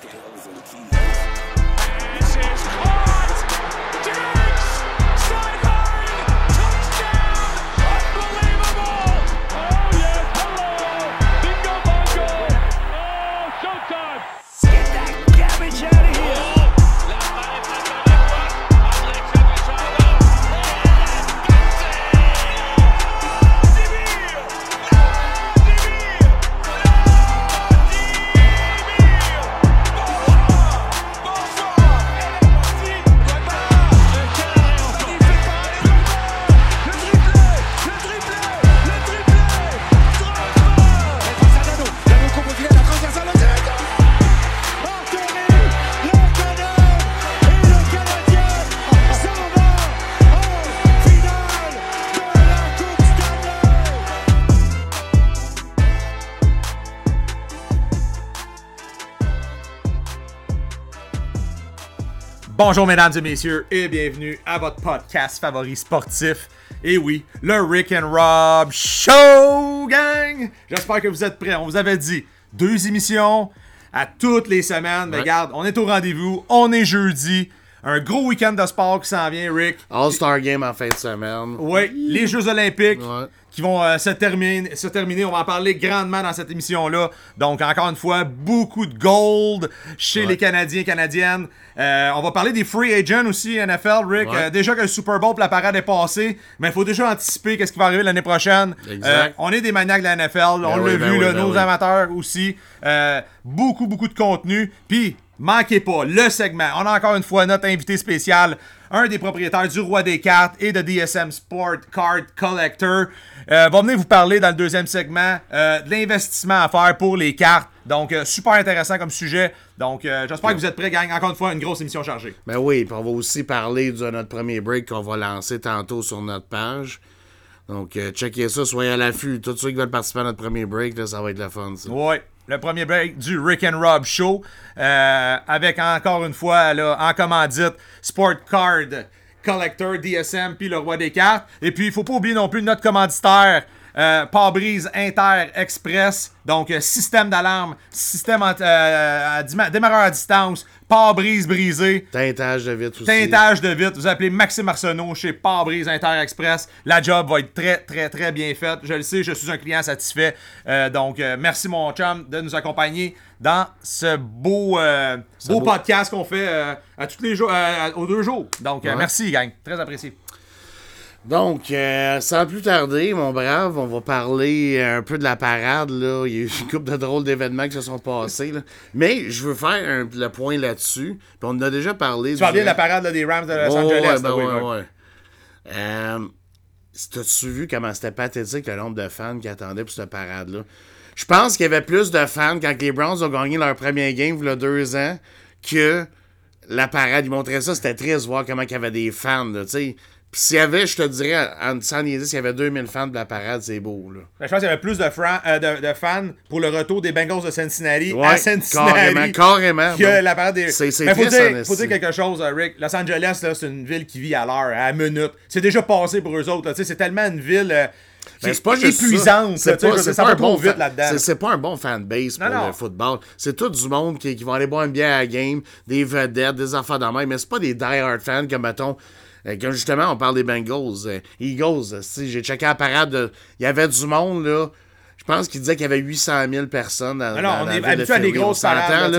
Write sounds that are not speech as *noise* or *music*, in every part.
Skills and keys. Bonjour mesdames et messieurs et bienvenue à votre podcast favori sportif. Et oui, le Rick and Rob Show Gang. J'espère que vous êtes prêts. On vous avait dit deux émissions à toutes les semaines. Mais Ouais. regarde, on est au rendez-vous. On est jeudi. Un gros week-end de sport qui s'en vient, Rick. All-Star Game en fin de semaine. Oui, les Jeux Olympiques Ouais. qui vont euh, se, terminer, se terminer. On va en parler grandement dans cette émission-là. Donc, encore une fois, beaucoup de gold chez Ouais. les Canadiens et Canadiennes. Euh, on va parler des free agents aussi, NFL, Rick. Ouais. Euh, déjà que le Super Bowl, pour la parade est passée, mais il faut déjà anticiper qu'est-ce qui va arriver l'année prochaine. Exact. On est des maniaques de la NFL, on l'a ben vu, oui, là, ben nos oui. amateurs aussi. Beaucoup, beaucoup de contenu. Puis, manquez pas le segment. On a encore une fois notre invité spécial, un des propriétaires du Roi des cartes et de DSM Sport Card Collector. Euh, va venir vous parler dans le deuxième segment euh, de l'investissement à faire pour les cartes. Donc, euh, super intéressant comme sujet. Donc, euh, j'espère que vous êtes prêts, gang. Encore une fois, une grosse émission chargée. Ben oui, puis on va aussi parler de notre premier break qu'on va lancer tantôt sur notre page. Donc, checkez ça, soyez à l'affût. Tous ceux qui veulent participer à notre premier break, là, ça va être le fun. Ça. Ouais, le premier break du Rick and Rob Show. euh, avec encore une fois, là, en commandite, Sport Card Collector, DSM, puis le roi des cartes. Et puis, il faut pas oublier non plus notre commanditaire. Euh, pare-brise Inter Express, donc euh, système d'alarme, système euh, à démarreur à distance, pare-brise brisé, Teintage de vitre aussi. Teintage de vitre, vous appelez Maxime Arsenault chez Pare-Brise Inter Express. La job va être très, très, très bien faite. Je le sais, je suis un client satisfait. Euh, donc, euh, merci mon chum de nous accompagner dans ce beau, euh, beau, beau- podcast qu'on fait à tous les jours, aux deux jours. Donc, Ouais. merci, gang. Très apprécié. Donc, euh, sans plus tarder, mon brave, on va parler un peu de la parade. Là. Il y a eu une couple de drôles d'événements qui se sont passés. là. Mais je veux faire un- le point là-dessus. Puis on en a déjà parlé. Tu parles bien de la parade là, des Rams de Los Oh, Angeles. ouais, là, ben oui, ouais. Euh, T'as-tu vu comment c'était pathétique le nombre de fans qui attendaient pour cette parade-là? Je pense qu'il y avait plus de fans quand les Browns ont gagné leur premier game il y a deux ans que la parade. Ils montraient ça, c'était triste de voir comment il y avait des fans, tu sais. Puis s'il y avait, je te dirais, en sans niaiser, s'il y avait 2000 fans de la parade, c'est beau, là. Ben, Je pense qu'il y avait plus de, euh, de, de fans pour le retour des Bengals de Cincinnati Ouais, à Cincinnati. carrément, carrément. que la parade des. c'est- c'est Mais faut dire, faut dire quelque chose, euh, Rick. Los Angeles, là, c'est une ville qui vit à l'heure, à la minute. C'est déjà passé pour eux autres. C'est tellement une ville euh, Ben, est c'est pas juste épuisante. c'est pas va un bon vite là-dedans. c'est- pas un bon fanbase pour Non, le football. C'est tout du monde qui, qui vont aller boire une bière à la game, des vedettes, des enfants d'en mais c'est pas des die-hard fans comme, mettons, euh, comme justement, on parle des Bengals. euh, Eagles, euh, si j'ai checké la parade, de- il y avait du monde, là. Je pense qu'il disait qu'il y avait 800 000 personnes dans, non, dans on est habitué à des grosses parades, là,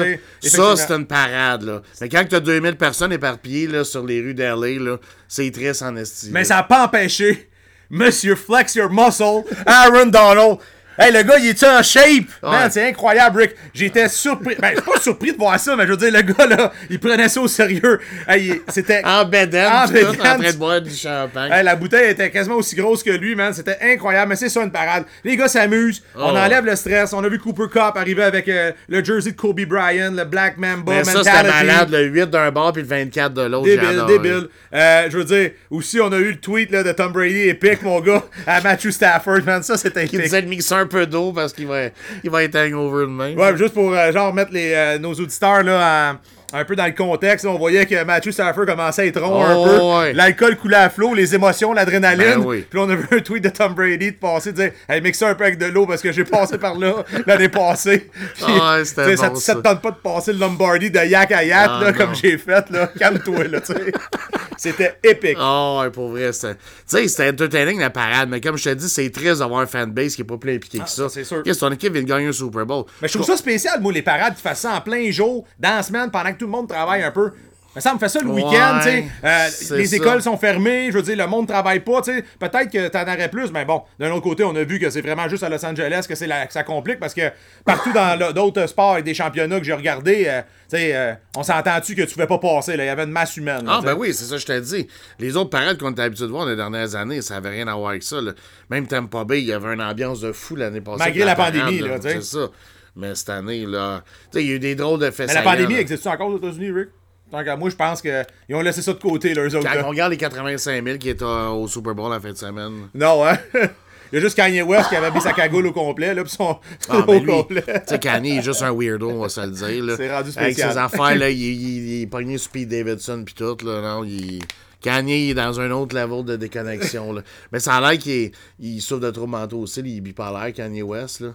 Ça, c'est une parade, là. Mais quand tu as 2000 personnes éparpillées là, sur les rues d'LA, c'est triste en estime. Mais ça n'a pas empêché Monsieur Flex Your Muscle, Aaron Donald. Hey, le gars, il est en shape? Man, Ouais. c'est incroyable, Rick. J'étais surpris. Ben, je suis pas surpris de voir ça, mais je veux dire, le gars, là, il prenait ça au sérieux. Hey, c'était. En bedaine, En tout, en train de boire du champagne. Hey, la bouteille était quasiment aussi grosse que lui, man. C'était incroyable, mais c'est ça une parade. Les gars s'amusent, on Oh. enlève le stress. On a vu Cooper Cup arriver avec euh, le jersey de Kobe Bryant, le Black Mamba Mais ça, c'était malade, le 8 d'un bord puis le 24 de l'autre. Débile, débile. Euh, je veux dire, aussi, on a eu le tweet là, de Tom Brady épique, mon gars, à Matthew Stafford, man. Ça, c'était Qui épique. disait un peu d'eau parce qu'il va, il va être hangover demain. Ouais, juste pour euh, genre mettre les, euh, nos auditeurs là, un peu dans le contexte, on voyait que Matthew Stafford commençait à être rond Oh, un peu. ouais. L'alcool coulait à flot, les émotions, l'adrénaline. Ben oui. Puis là, on a vu un tweet de Tom Brady de passer, de dire Hey, mixe ça un peu avec de l'eau parce que j'ai passé par là *laughs* l'année passée. Puis, Ah ouais, tu ça, ça te tente pas de passer le Lombardi de yak à yak, Ah, là, comme j'ai fait, là. Calme-toi, là, tu sais. *laughs* C'était épique. Oh, ouais, pour vrai, c'était. Tu sais, c'était entertaining la parade, mais comme je te dis, c'est triste d'avoir un fanbase qui est pas plus impliqué que ça. c'est sûr. Qu'est-ce que ton équipe vient de gagner un Super Bowl? Mais je trouve ça spécial, moi, les parades qui fassent ça en plein jour, dans la semaine, pendant que tout le monde travaille un peu. Mais ça me fait ça le Ouais, week-end, tu sais. Euh, les ça. écoles sont fermées, je veux dire, le monde travaille pas, tu sais. Peut-être que t'en aurais plus, mais bon, d'un autre côté, on a vu que c'est vraiment juste à Los Angeles que, c'est la- que ça complique parce que partout dans d'autres sports et des championnats que j'ai regardés, euh, tu sais, euh, on s'entend-tu que tu pouvais pas passer, là? Il y avait une masse humaine. là, Ah, ben oui, c'est ça que je t'ai dit. Les autres parades qu'on était habitués de voir les dernières années, ça avait rien à voir avec ça. là. Même Tampa Bay, il y avait une ambiance de fou l'année passée. Malgré la parade, pandémie, là, tu sais. C'est ça. Mais cette année, là, tu sais, il y a eu des drôles de faits Mais la pandémie là. existe-tu encore aux États-Unis, Rick? Tant qu'à moi, je pense qu'ils ont laissé ça de côté, eux autres. Quand là. on regarde les 85 000 qui étaient euh, au Super Bowl la fin de semaine. Non, hein? *laughs* Il y a juste Kanye West qui avait mis sa cagoule au complet, là, pis son, Ah, *laughs* au ben lui, complet. tu sais, Kanye est juste un weirdo, on va se le dire. là. C'est rendu Avec spécial. ses affaires, là, *laughs* il, il, il est pogné sur Pete Davidson pis tout, là, non, il... Kanye il est dans un autre level de déconnexion, là. Mais ça a l'air qu'il est- il souffre de troubles mentaux aussi, il est bipolaire, Kanye West, là.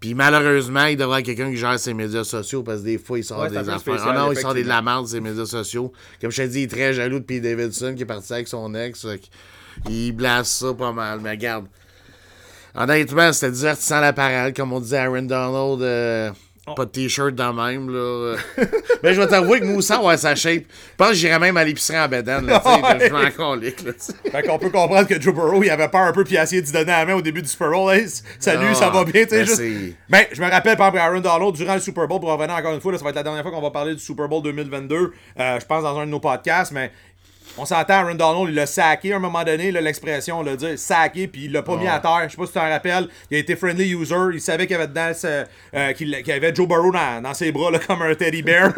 Puis malheureusement, il devrait avoir quelqu'un qui gère ses médias sociaux parce que des fois, il sort Ouais, des affaires. Ah non, il sort des de la merde ses médias sociaux. Comme je te dis, il est très jaloux de Pete Davidson qui est parti avec son ex. Il blasse ça pas mal. Mais regarde, Honnêtement, c'était divertissant la parade, comme on disait Aaron Donald. euh. Pas de t-shirt dans même, là. *laughs* Mais je vais t'avouer que Moussa, ouais, sa shape. Je pense que j'irais même à l'épicerie en bédane, là, tu sais. Je m'en colique, là. Fait qu'on peut comprendre que Joe Burrow, il avait peur un peu, puis il a essayé de se donner la main au début du Super Bowl. Hey, salut, Ah, ça va bien, tu sais. juste- Ben, je me rappelle, par exemple, Aaron Donald, durant le Super Bowl, pour revenir encore une fois, là, ça va être la dernière fois qu'on va parler du Super Bowl 2022, euh, je pense, dans un de nos podcasts, mais. On s'entend, Aaron Donald, il l'a saqué à un moment donné, l'expression, on l'a dit, saqué, puis il l'a pas mis à terre. Je sais pas si tu t'en rappelles. Il a été friendly user. Il savait qu'il y avait dedans, ce- euh, qu'il avait Joe Burrow dans, dans ses bras, là, *laughs* comme un teddy bear.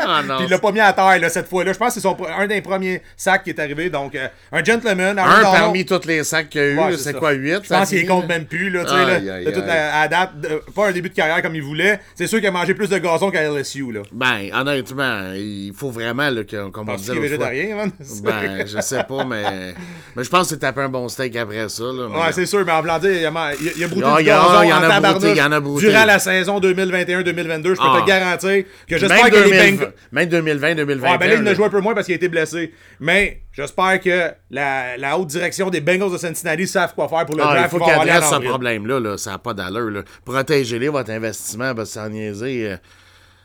Ah non. *laughs* Puis il l'a pas mis à terre là, cette fois-là. Je pense que c'est un des premiers sacs qui est arrivé. Donc, euh, un gentleman. Aaron Un Donald. parmi tous les sacs qu'il y a eu, Ouais, c'est quoi, 8? Je pense qu'il compte même plus, là, tu sais, là, toute la- à date, pas un début de carrière comme il voulait. C'est sûr qu'il a mangé plus de gazon qu'à LSU, là. Ben, honnêtement, il faut vraiment, là, que, comme on disait fois. végétarien, man. *laughs* Ben, je sais pas, mais. Mais je pense que c'est taper un bon steak après ça, là. mais- Ouais, c'est sûr, mais en blanc, il a, il a, il a brouté Ah, du il y a- gazon il y en en a brouté, il y en a brouté. durant la saison 2021-2022. Je peux Ah. te garantir que j'espère que les 2020, Bengals... même 2020, 2021. Ouais, ben là, il là. joué un peu moins parce qu'il a été blessé. Mais j'espère que la, la haute direction des Bengals de Cincinnati savent quoi faire pour le Ah, il draft. faut Ils vont qu'il aller en adresse ce problème-là, là. ça n'a pas d'allure. Protégez-les, votre investissement, parce que sans niaiser, euh,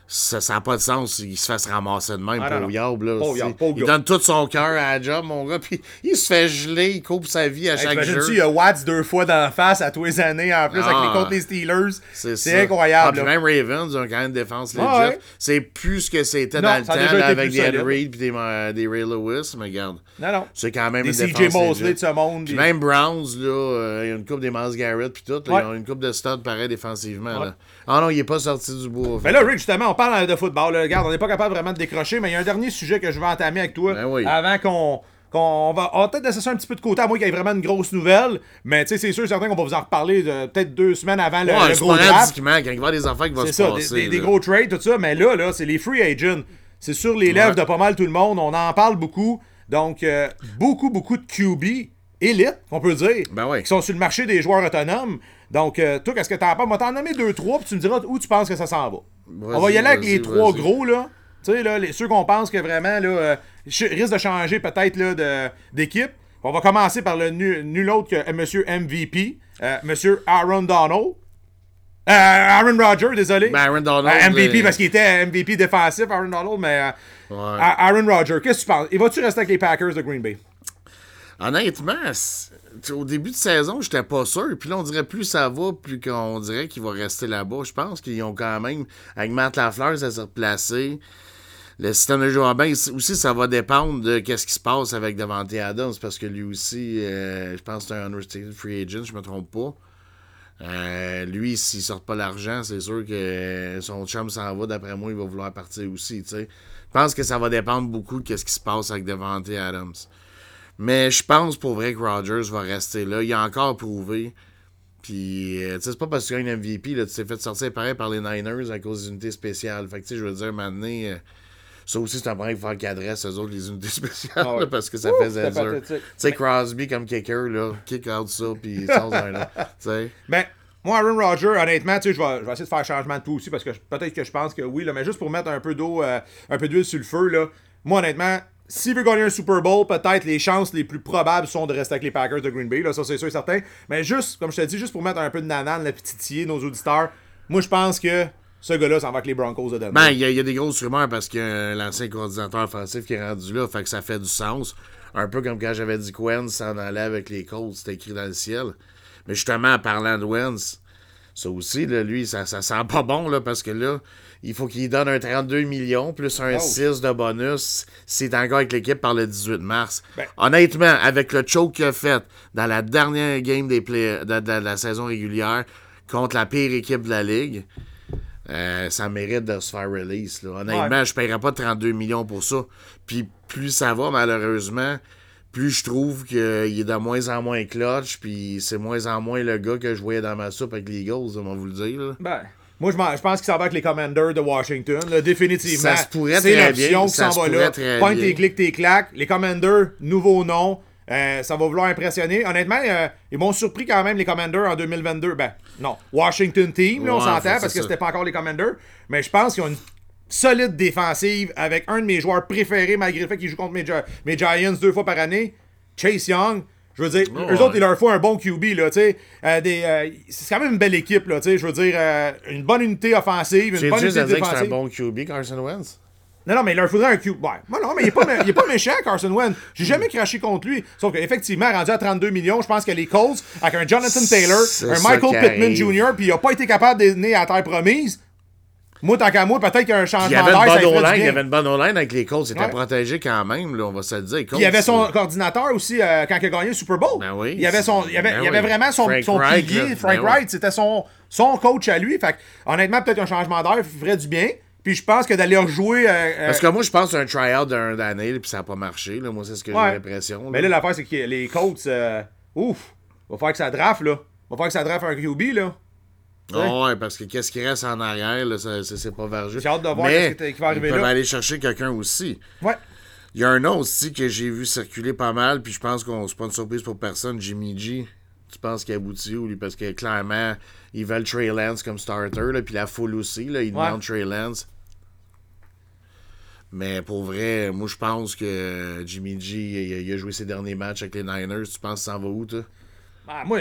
ça n'a pas de sens. Il se fasse ramasser de même, Ah, là. Pauvre Yab, pauvre il donne tout son cœur à la job, mon gars, puis il se fait geler, il coupe sa vie à Hey, chaque jeu. il y a Watts deux fois dans la face à tous les années en plus avec Ah. les contre les Steelers. C'est incroyable. Ah, puis même Ravens ont quand même une défense. Ah ouais. C'est plus ce que c'était dans le temps là, avec des Ed. Reed des, euh, des Ray Lewis, mais regarde, Non, non. c'est quand même Des une CJ Mosley de ce monde. Puis des- même Browns, là, euh, il y a une coupe des Miles Garrett puis tout, là, Ouais. ils ont une coupe de studs pareil défensivement. Ouais. Là. Ah non, il est pas sorti du bois. Mais là, Rick, justement, on parle de football. là. Regarde, on n'est pas capable vraiment de décrocher, mais il y a un dernier sujet que je vais entamer avec toi Ben oui. avant qu'on. qu'on va, on va peut-être laisser ça un petit peu de côté, à moins qu'il y ait vraiment une grosse nouvelle. Mais tu sais, c'est sûr, certain qu'on va vous en reparler de- peut-être deux semaines avant le, ouais, le gros draft. quand il va y avoir des affaires qui vont se ça, passer. des- gros trades, tout ça. Mais là, là c'est les free agents. C'est sur les lèvres Ouais. de pas mal tout le monde. On en parle beaucoup. Donc, euh, beaucoup, beaucoup de QB élite, on peut dire, Ben ouais. qui sont sur le marché des joueurs autonomes. Donc, euh, toi, qu'est-ce que t'en penses? Moi, t'en nommer deux, trois, puis tu me diras où tu penses que ça s'en va. On va y aller avec les trois gros, là. Tu sais, là, les- ceux qu'on pense que vraiment, là, euh, risquent de changer peut-être là, d'équipe. On va commencer par le nu- nul autre que euh, Monsieur MVP, euh, Monsieur Aaron Donald. Euh, Aaron Rodgers, désolé. Ben, Aaron Donald, Euh, MVP parce qu'il était MVP défensif, Aaron Donald, mais Ouais. Aaron Rodgers, qu'est-ce que tu penses? Il va-tu rester avec les Packers de Green Bay? Honnêtement, au début de saison, j'étais pas sûr. Puis là, on dirait plus ça va, plus qu'on dirait qu'il va rester là-bas. Je pense qu'ils ont quand même, avec Matt Lafleur, ça s'est replacé. Le système de jeu aussi, ça va dépendre de qu'est-ce qui se passe avec Devante Adams, parce que lui aussi, euh, je pense que c'est un unrestricted free agent, je me trompe pas. Euh, lui, s'il sort pas l'argent, c'est sûr que son chum s'en va. D'après moi, il va vouloir partir aussi. Je pense que ça va dépendre beaucoup de ce qui se passe avec Devante Adams. Mais je pense pour vrai que Rodgers va rester là. Il a encore prouvé. Puis, euh, tu sais, c'est pas parce que tu une MVP, là, tu t'es fait sortir pareil par les Niners à cause d'unités spéciales. Fait que, tu sais, je veux dire, maintenant, euh, Ça aussi, c'est un problème qu'il faut cadrer eux autres, les unités *laughs* spéciales, Ah ouais. là, parce que ça Ouh, faisait dur. Tu sais, Crosby comme kicker, là, kick out ça, puis sort un sais. *laughs* Ben, moi, Aaron Rodgers, honnêtement, tu sais, je vais, je vais essayer de faire changement de tout aussi parce que peut-être que je pense que oui, là, mais juste pour mettre un peu d'eau, euh, un peu d'huile sur le feu, là. Moi, honnêtement, s'il veut gagner un Super Bowl, peut-être les chances les plus probables sont de rester avec les Packers de Green Bay, ça c'est sûr et certain. Mais juste, comme je te dis, juste pour mettre un peu de nanane, la petitiller, nos auditeurs, moi je pense que ce gars-là s'en va avec les Broncos de Denver. Ben, il y, a- des grosses rumeurs parce que l'ancien coordinateur offensif qui est rendu là, fait que ça fait du sens. Un peu comme quand j'avais dit que Wentz s'en allait avec les Colts, c'était écrit dans le ciel. Mais justement, en parlant de Wentz, ça aussi, lui, ça, ça sent pas bon, là, parce que là, il faut qu'il donne un 32 millions plus un Oh. 6 de bonus s'il est encore avec l'équipe par le 18 mars. Ben- Honnêtement, avec le choke qu'il a fait dans la dernière game des play- de, de- de la saison régulière contre la pire équipe de la ligue, euh, ça mérite de se faire release. Là. Honnêtement, Ouais. je ne paierais pas 32 millions pour ça. Puis plus ça va, malheureusement, plus je trouve qu'il est de moins en moins clutch, puis c'est moins en moins le gars que je voyais dans ma soupe avec les Eagles, on va vous le dire. là. Ben, moi, je, pense qu'il s'en va avec les Commanders de Washington, là, définitivement. Ça se pourrait C'est l'option qui s'en se va là. bien. tes clics, tes claques. Les Commanders, nouveau nom. Euh, ça va vouloir impressionner. Honnêtement, euh, ils m'ont surpris quand même, les Commanders, en 2022. Ben, non. Washington Team, là, on s'entend, parce que ça. c'était pas encore les Commanders. Mais je pense qu'ils ont une solide défensive avec un de mes joueurs préférés, malgré le fait qu'ils jouent contre mes Giants deux fois par année, Chase Young. Je veux dire, eux autres, il leur faut un bon QB, là, tu sais. Euh, euh, c'est quand même une belle équipe, là, tu sais. Je veux dire, euh, une bonne unité offensive, une bonne unité que c'est un défensive. bon QB, Carson Wentz? Non, non, mais il leur faudrait un QB. Ouais. Moi, non, mais il est pas, mé- il est pas méchant, Carson Wentz. J'ai jamais craché contre lui. Sauf qu'effectivement, rendu à 32 millions, je pense que les Colts, avec un Jonathan Taylor, un Michael Pittman. Jr., puis il a pas été capable de donner à terre promise. Moi, tant qu'à moi, peut-être qu'il y a un changement d'air, il y avait une bonne O-line avec les Colts, il était Ouais. protégé quand même, là, on va se le dire. Il y avait son coordinateur aussi euh, quand il a gagné le Super Bowl. Ben oui. Il y avait, son, il avait, Ben il avait oui. vraiment son, Frank son pilier. Frank Ben. Wright, c'était son, son coach à lui. Fait que, honnêtement, peut-être un changement d'air ferait du bien. Puis je pense que d'aller rejouer. euh, euh, Parce que moi, je pense à un try-out d'un d'année, puis ça n'a pas marché. Là. Moi, c'est ce que Ouais. j'ai l'impression. Mais là, l'affaire, c'est que les Colts, euh, ouf, va falloir que ça draft, là. Va falloir que ça draft un QB, là. Ah ouais, parce que qu'est-ce qui reste en arrière, là, ça- ça- c'est pas vergeux. J'ai hâte de voir Mais qui va arriver ils peuvent là. aller chercher quelqu'un aussi. Ouais. Il y a un nom aussi que j'ai vu circuler pas mal, puis je pense qu'on c'est pas une surprise pour personne, Jimmy G. Tu penses qu'il aboutit ou lui? Parce que clairement, ils veulent Trey Lance comme starter, là, puis la foule aussi, là, ils Ouais. demandent Trey Lance. Mais pour vrai, moi je pense que Jimmy G, il a, il a joué ses derniers matchs avec les Niners. Tu penses que ça en va où, toi? Ah, moi,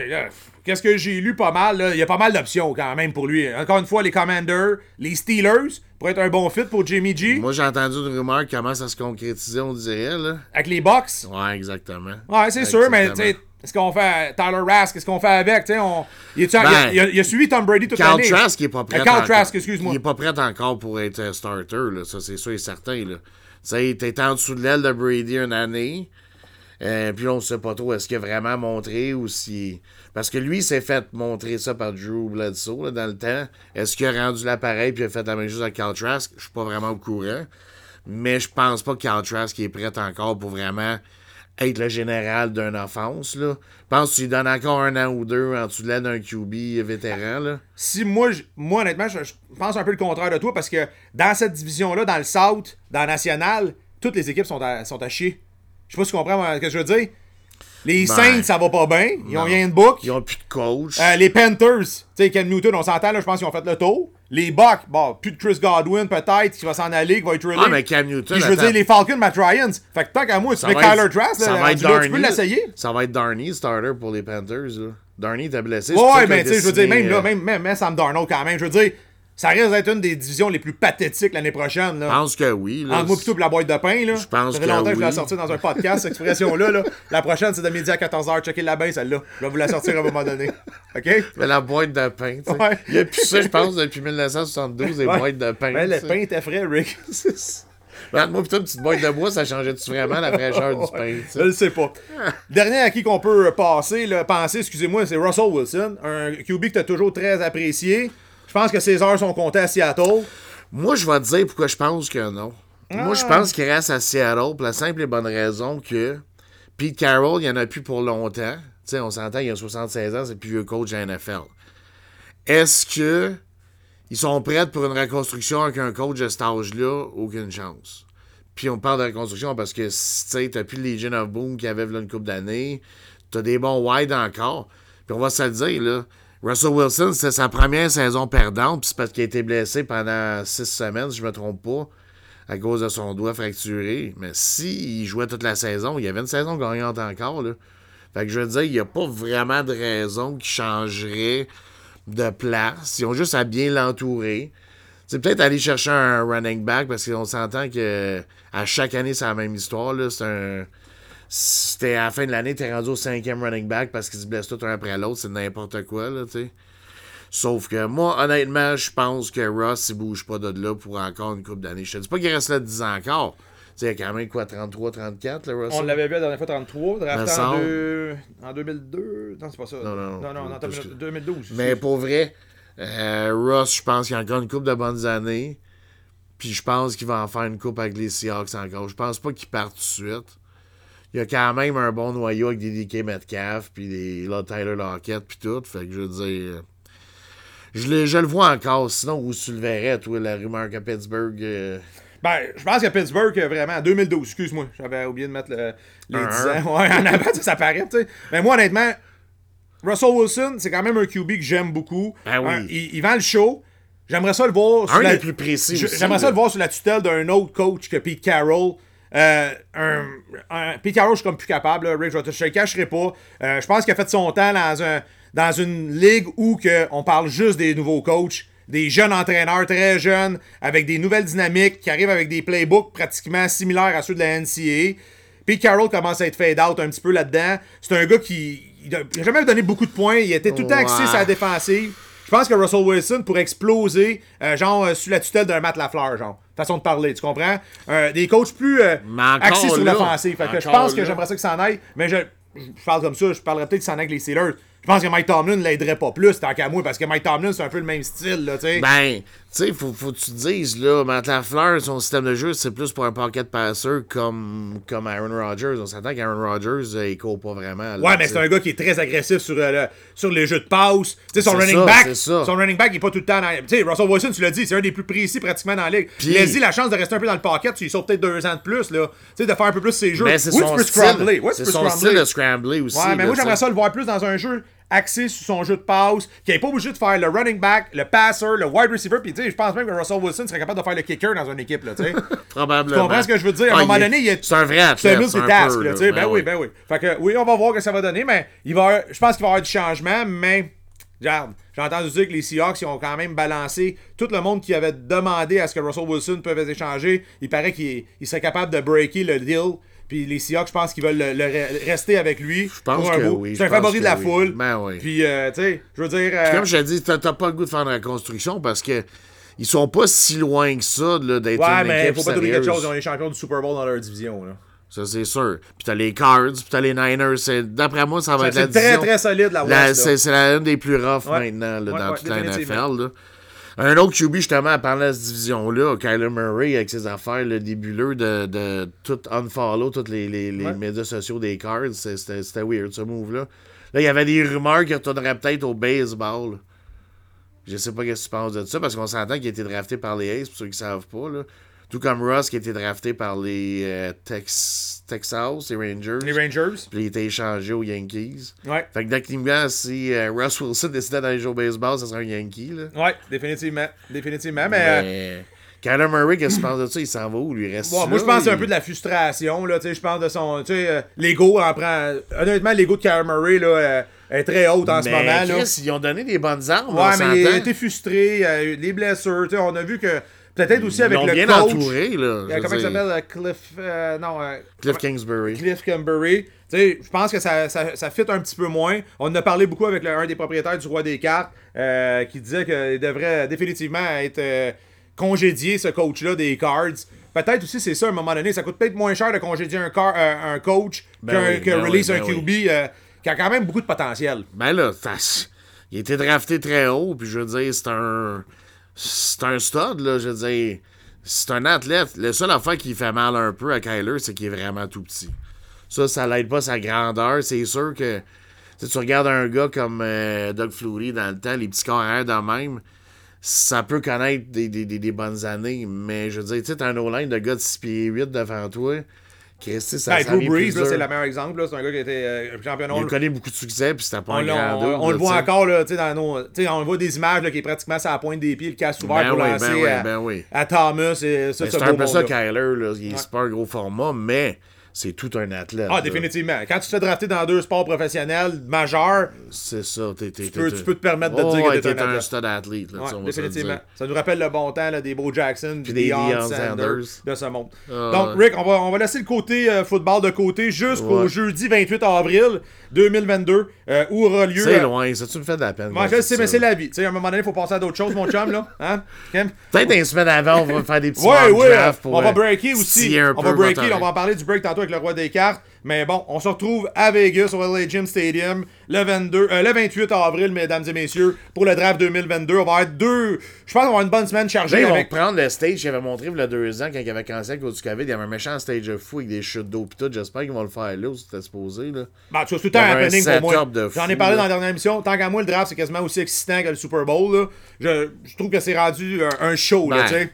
qu'est-ce que j'ai lu pas mal, là? Il y a pas mal d'options quand même pour lui. Encore une fois, les Commanders, les Steelers, pour être un bon fit pour Jimmy G. Moi j'ai entendu une rumeur qui commence à se concrétiser, on dirait, là. Avec les Bucks? Ouais, exactement. Ouais, c'est sûr, mais tu sais, est-ce qu'on fait Tyler Rask, qu'est-ce qu'on fait avec, on... Il, il a- Ben, il a, il a suivi Tom Brady toute Carl l'année. Trask il est pas prêt. Euh, Carl encore. Trask, excuse-moi. Il est pas prêt encore pour être euh, starter, là. Ça, c'est sûr et certain. Tu sais, t'es en dessous de l'aile de Brady une année. Euh, puis on sait pas trop est-ce qu'il a vraiment montré ou si. Parce que lui, il s'est fait montrer ça par Drew Bledsoe là, dans le temps. Est-ce qu'il a rendu l'appareil puis a fait la même chose avec Carl Trask? Je suis pas vraiment au courant. Mais je pense pas que Carl Trask est prêt encore pour vraiment être le général d'une offense. Là. Je pense que tu donnes encore un an ou deux en dessous de l'aile d'un QB vétéran. Là. si moi, moi honnêtement, je, pense un peu le contraire de toi parce que dans cette division-là, dans le South, dans la Nationale, toutes les équipes sont à, sont à chier. Je sais pas si tu comprends ce que je veux dire. Les Ben, Saints, ça va pas bien. Ils ont non. rien de book. Ils ont plus de coach. Euh, les Panthers, tu sais, Ken Newton, on s'entend, là, je pense qu'ils ont fait le tour. Les Bucks, bon, plus de Chris Godwin, peut-être, qui va s'en aller, qui va être Ah, mais Cam Newton, Puis je veux attends. dire, les Falcons, Matt Ryans. Fait que tant qu'à moi, tu Ça mets Kyler Trask, ça là, tu peux l'essayer? Ça va être Darnay, starter pour les Panthers. Là. Était blessé. Ouais, mais tu sais, je veux dire, même là, euh, même, même, même Sam Darnold quand même, je veux dire, ça risque d'être une des divisions les plus pathétiques l'année prochaine, là. Je pense que oui. Là. Entre moi plutôt pour la boîte de pain, là. Je pense Ça fait que longtemps que je vais la oui. sortir dans un podcast, cette expression-là, là. La prochaine, c'est de midi à 14h. Checkez-la bien, celle-là. Je vais vous la sortir à un moment donné. OK? *laughs* Mais la boîte de pain, tu sais. Ouais. Il y a plus ça, je pense, depuis 1972, les Ouais. boîtes de pain. Ben, le pain était frais, Rick. *laughs* Regarde, moi, putain, une petite boîte de bois, ça changeait-tu vraiment la fraîcheur du pain? Je le sais pas. Dernier à qui qu'on peut passer, là, penser, excusez-moi, c'est Russell Wilson. Un QB que tu as toujours très apprécié. Je pense que ses heures sont comptées à Seattle. Moi, je vais te dire pourquoi je pense que non. Moi, Ah. je pense qu'il reste à Seattle pour la simple et bonne raison que Pete Carroll, il n'y en a plus pour longtemps. Tu sais, on s'entend, il a 76 ans, c'est le plus vieux coach la NFL. Est-ce que ils sont prêts pour une reconstruction avec un coach de cet âge-là? Aucune chance. Puis on parle de reconstruction parce que, tu t'as plus le Legion of Boom qui avait là, une couple d'années. T'as des bons wide encore. Puis on va se le dire, là. Russell Wilson, c'est sa première saison perdante, puis c'est parce qu'il a été blessé pendant six semaines, si je me trompe pas, à cause de son doigt fracturé. Mais s'il jouait toute la saison, il y avait une saison gagnante encore, là. Fait que je veux dire, il n'y a pas vraiment de raison qui changerait de place. Ils ont juste à bien l'entourer. C'est peut-être aller chercher un running back parce qu'on s'entend que à chaque année, c'est la même histoire. C'est un. C'était à la fin de l'année, t'es rendu au cinquième running back parce qu'ils se blessent tout un après l'autre. C'est n'importe quoi, là, tu sais. Sauf que moi, honnêtement, je pense que Ross, il bouge pas de là pour encore une coupe d'années. Je te dis pas qu'il reste là 10 ans encore. Tu sais, il y a quand même quoi, 33, 34, le Russell? On l'avait vu la dernière fois 33, drafté en, deux- en 2002. Non, c'est pas ça. Non, non, non, non, non, que- 2012. Mais pour vrai, euh, Ross, je pense qu'il y a encore une coupe de bonnes années. Puis je pense qu'il va en faire une coupe avec les Seahawks encore. Je pense pas qu'il parte tout de suite. Il y a quand même un bon noyau avec des DK Metcalf, puis des là, Tyler Lockett, puis tout. Fait que je veux dire. Je le, je le vois encore. Sinon, où tu le verrais, toi, la rumeur que Pittsburgh. euh, Ben, je pense que Pittsburgh, euh, vraiment, en 2012, excuse-moi, j'avais oublié de mettre le- les Un 10 un. ans. Ouais, en avant, ça, paraît, tu sais. Mais moi, honnêtement, Russell Wilson, c'est quand même un QB que j'aime beaucoup. Ben oui. Un- il, il vend le show. J'aimerais ça le voir. Un sous la- des plus précis J'aimerais ça le voir sous la tutelle d'un autre coach que Pete Carroll. Euh, un, un- Pete Carroll, je suis comme plus capable. Là. Rick, je, te le cacherai pas. Euh, je pense qu'il a fait son temps dans, un, dans une ligue où que on parle juste des nouveaux coachs, des jeunes entraîneurs très jeunes, avec des nouvelles dynamiques, qui arrivent avec des playbooks pratiquement similaires à ceux de la NCAA. Pete Carroll commence à être fade out un petit peu là-dedans. C'est un gars qui il a, il a jamais donné beaucoup de points. Il était tout le temps axé sur la défensive. Je pense que Russell Wilson pourrait exploser, euh, genre, euh, sous la tutelle d'un Matt Lafleur, genre. Façon de parler, tu comprends? Euh, des coachs plus axés sur l'offensive. Que je pense que j'aimerais ça qu'il s'en aille, mais je, je parle comme ça, je parlerais peut-être qu'il s'en aille avec les Steelers. Je pense que Mike Tomlin l'aiderait pas plus, tant qu'à moi, parce que Mike Tomlin, c'est un peu le même style, là, tu sais. Ben, sais, faut, faut que tu te dises, là, Matt Lafleur, son système de jeu, c'est plus pour un pocket passer comme, comme Aaron Rodgers. On s'entend qu'Aaron Rodgers, euh, il court pas vraiment. là, Ouais, mais tu c'est un gars qui est très agressif sur, euh, le- sur les jeux de passe. Tu sais, son C'est running ça, back, c'est ça. son running back, il est pas tout le temps dans. Tu sais, Russell Wilson, tu l'as dit, c'est un des plus précis pratiquement dans la ligue. Puis- Laisse-y la chance de rester un peu dans le pocket, tu sautes peut-être deux ans de plus, là. Tu sais, de faire un peu plus ses jeux. Mais c'est oui, son tu peux style. scrambler. Ouais, tu c'est son scrambler. style de scrambler aussi. Ouais, mais là, moi, tu j'aimerais ça le voir plus dans un jeu axé sur son jeu de passe, qui n'est pas obligé de faire le running back, le passer, le wide receiver. Puis, tu sais, je pense même que Russell Wilson serait capable de faire le kicker dans une équipe, là, tu sais. *laughs* Probablement. Tu comprends ce que je veux dire? À un Ah, moment il est- donné, il est. C'est un vrai athlète. C'est un peu, là, tu sais. Ben, oui, ben oui. Fait que, oui, on va voir ce que ça va donner, mais il va je pense qu'il va y avoir du changement, mais. Regarde, j'ai entendu dire que les Seahawks ils ont quand même balancé tout le monde qui avait demandé à ce que Russell Wilson puisse échanger. Il paraît qu'il il serait capable de breaker le deal. Puis les Seahawks, je pense qu'ils veulent le, le re- rester avec lui. Je pense que oui, C'est un favori de la oui. foule. Ben oui. Puis, euh, tu sais, je veux dire. euh, Comme je t'ai dit, t'as pas le goût de faire une reconstruction parce que ils sont pas si loin que ça d'être ouais, une mais équipe faut pas oublier quelque chose. Ils ont les champions du Super Bowl dans leur division. Là. Ça, c'est sûr. Puis t'as les Cards, puis t'as les Niners. D'après moi, ça va être la C'est très, division. très solide, la La-. C'est c'est la une des plus rough Ouais. maintenant là, Ouais, dans toute la. NFL. Là. Un autre QB, justement, à parler de cette division-là, Kyler Murray, avec ses affaires le débuleux de, de tout unfollow, tous les, les, les Ouais. médias sociaux des Cards, c'était weird, ce move-là. Là, il y avait des rumeurs qu'il retournerait peut-être au baseball. Je sais pas ce que tu penses de ça, parce qu'on s'entend qu'il a été drafté par les Aces, pour ceux qui savent pas. Là. Tout comme Russ, qui a été drafté par les euh, Tex- Texas, les Rangers. Les Rangers. Puis il a été échangé aux Yankees. Ouais. Fait que techniquement, si euh, Russ Wilson décidait d'aller jouer au baseball, ça serait un Yankee. Là. Ouais, définitivement. Définitivement. Mais. euh, Mais Kyler Murray, qu'est-ce que tu penses de ça? Il s'en va où? Lui? Reste moi, je pense que c'est un peu de la frustration, là, tu sais, je pense de son, euh, l'ego en prend, honnêtement, l'ego de Kyler Murray, là, euh, est très haute en ce moment, là. Ils ont donné des bonnes armes. Ouais, on mais il été frustré, euh, les blessures, on a vu que, peut-être aussi avec le bien coach, entouré. Là, euh, comment il s'appelle, euh, Cliff, euh, non, euh, Cliff Kingsbury. Cliff Kimberry. Tu sais, je pense que ça, ça, ça fit un petit peu moins. On en a parlé beaucoup avec le- un des propriétaires du Roi des Cartes qui disait qu'il devrait définitivement être congédié, ce coach-là, des Cards. Peut-être aussi, c'est ça, à un moment donné. Ça coûte peut-être moins cher de congédier un, car- un coach Ben qu'un oui, que ben release oui, un ben QB qui a quand même beaucoup de potentiel. Ben là, il a été drafté très haut, puis je veux dire, c'est un. C'est un stud, là. Je veux dire, c'est un athlète. La seule affaire qui fait mal un peu à Kyler, c'est qu'il est vraiment tout petit. Ça, ça l'aide pas sa grandeur. C'est sûr que. Sais, tu regardes un gars comme euh, Doug Flutie dans le temps, les petits carrières de même. ça peut connaître des, des, des, bonnes années, mais je veux dire, tu sais, un O-line de gars de 6 pieds 8 devant toi. Ça, Ben, ça Drew Brees, c'est le meilleur exemple. C'est un gars qui été euh, champion. Il connu beaucoup de succès, puis c'était pas on, un grand on- on le voit encore, là, tu sais, dans nos, tu sais, on voit des images là, qui est pratiquement sur la pointe des pieds, le casse ouvert Ben pour oui, lancer ben oui, à, ben oui. à Thomas. C'est un peu ça. Kyler. Là. Il- C'est pas un gros format, mais c'est tout un athlète. Ah, là. définitivement. Quand tu te fais drafter dans deux sports professionnels majeurs, C'est ça. t'es- t'es- tu peux, t'es- tu peux te permettre de te dire ouais, que t'es un un stud athlète. Là, Ouais, définitivement. Ça nous rappelle le bon temps là, des Bo Jackson puis des Deion Sanders, Sanders. de ce monde. Ah, Donc. Rick, on va, on va laisser le côté euh, football de côté jusqu'au jeudi 28 avril 2022 euh, où aura lieu. C'est euh, loin, ça, tu me fais de la peine. Je sais, mais c'est la vie. Tu sais, à un moment donné, il faut passer à d'autres choses, mon chum, là. *laughs* Hein? Peut-être une semaine avant, on va faire des petits Ouais, ouais, pour on va euh, breaker aussi. On va breaker, on va en parler du break tantôt avec le roi des cartes. Mais bon, on se retrouve à Vegas au LA Gym Stadium le 22, euh, le 28 avril, mesdames et messieurs, pour le draft 2022. On va être deux. Je pense qu'on va avoir une bonne semaine Là, chargée ils vont prendre le stage qu'il avait montré il y a deux ans quand il avait cancellé à cause du COVID. Il y avait un méchant stage de fou avec des chutes d'eau pis tout. J'espère qu'ils vont le faire là où c'était supposé. Là. Bah, tu vois, tout le temps y un happening pour moi. J'en ai parlé là. dans la dernière émission. Tant qu'à moi, le draft, c'est quasiment aussi excitant que le Super Bowl. là. Je, je trouve que c'est rendu un, un show, là, Ben.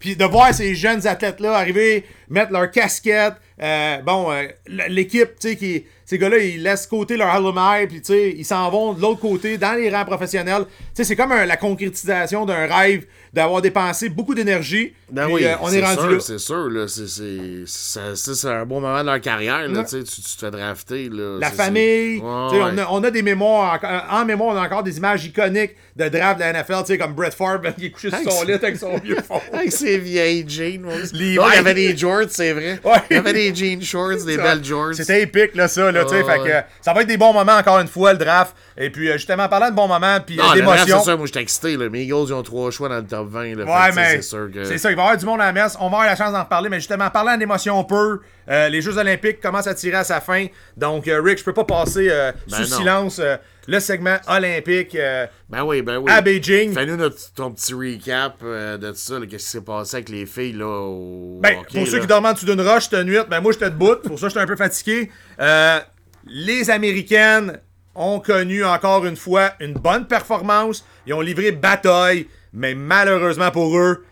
Puis de voir ces jeunes athlètes-là arriver, mettre leur casquette, euh, bon, euh, l'équipe, tu sais, qui, ces gars-là, ils laissent côté leur alumni, puis tu sais, ils s'en vont de l'autre côté, dans les rangs professionnels. Tu sais, c'est comme un- la concrétisation d'un rêve d'avoir dépensé beaucoup d'énergie. Ben oui, euh, on est c'est rendu sûr, là. c'est sûr. Là, c'est, un bon moment de leur carrière. Là, tu, tu, te fais drafter. Là, La famille, Ouais, on, a, on a des mémoires, encore- en mémoire, on a encore des images iconiques de draft de la NFL, tu sais, comme Brett Favre *laughs* qui est couché sur son lit avec son vieux *laughs* fond. Avec ses vieilles jeans. moi. Il y avait des c'est vrai. Ouais. Il y avait des jeans shorts, des belles jorts. C'était épique, là, ça, là. Ouais, fait que, ça va être des bons moments, encore une fois, le draft. Et puis, euh, justement, en parlant de bons moments, puis euh, d'émotions. c'est ça, moi j'étais excité. Là. Les Eagles, ils ont trois choix dans le top 20. Là, Ouais, Fait que, tu sais, mais c'est sûr que. c'est ça, il va y avoir du monde à la messe. On va avoir la chance d'en reparler, mais justement, parlant d'émotions peu, euh, les Jeux Olympiques commencent à tirer à sa fin. Donc, euh, Rick, je peux pas passer euh, Ben sous non. silence le segment olympique euh, Ben oui, ben oui. à Beijing. Fais-nous ton petit recap euh, de tout ça. Qu'est-ce qui s'est passé avec les filles là, au Ben, hockey, pour ceux qui dorment en dessous d'une roche cette nuit, ben moi j'étais debout, pour ça j'étais un peu fatigué. Euh, les Américaines ont connu encore une fois une bonne performance. Ils ont livré bataille, mais malheureusement pour eux,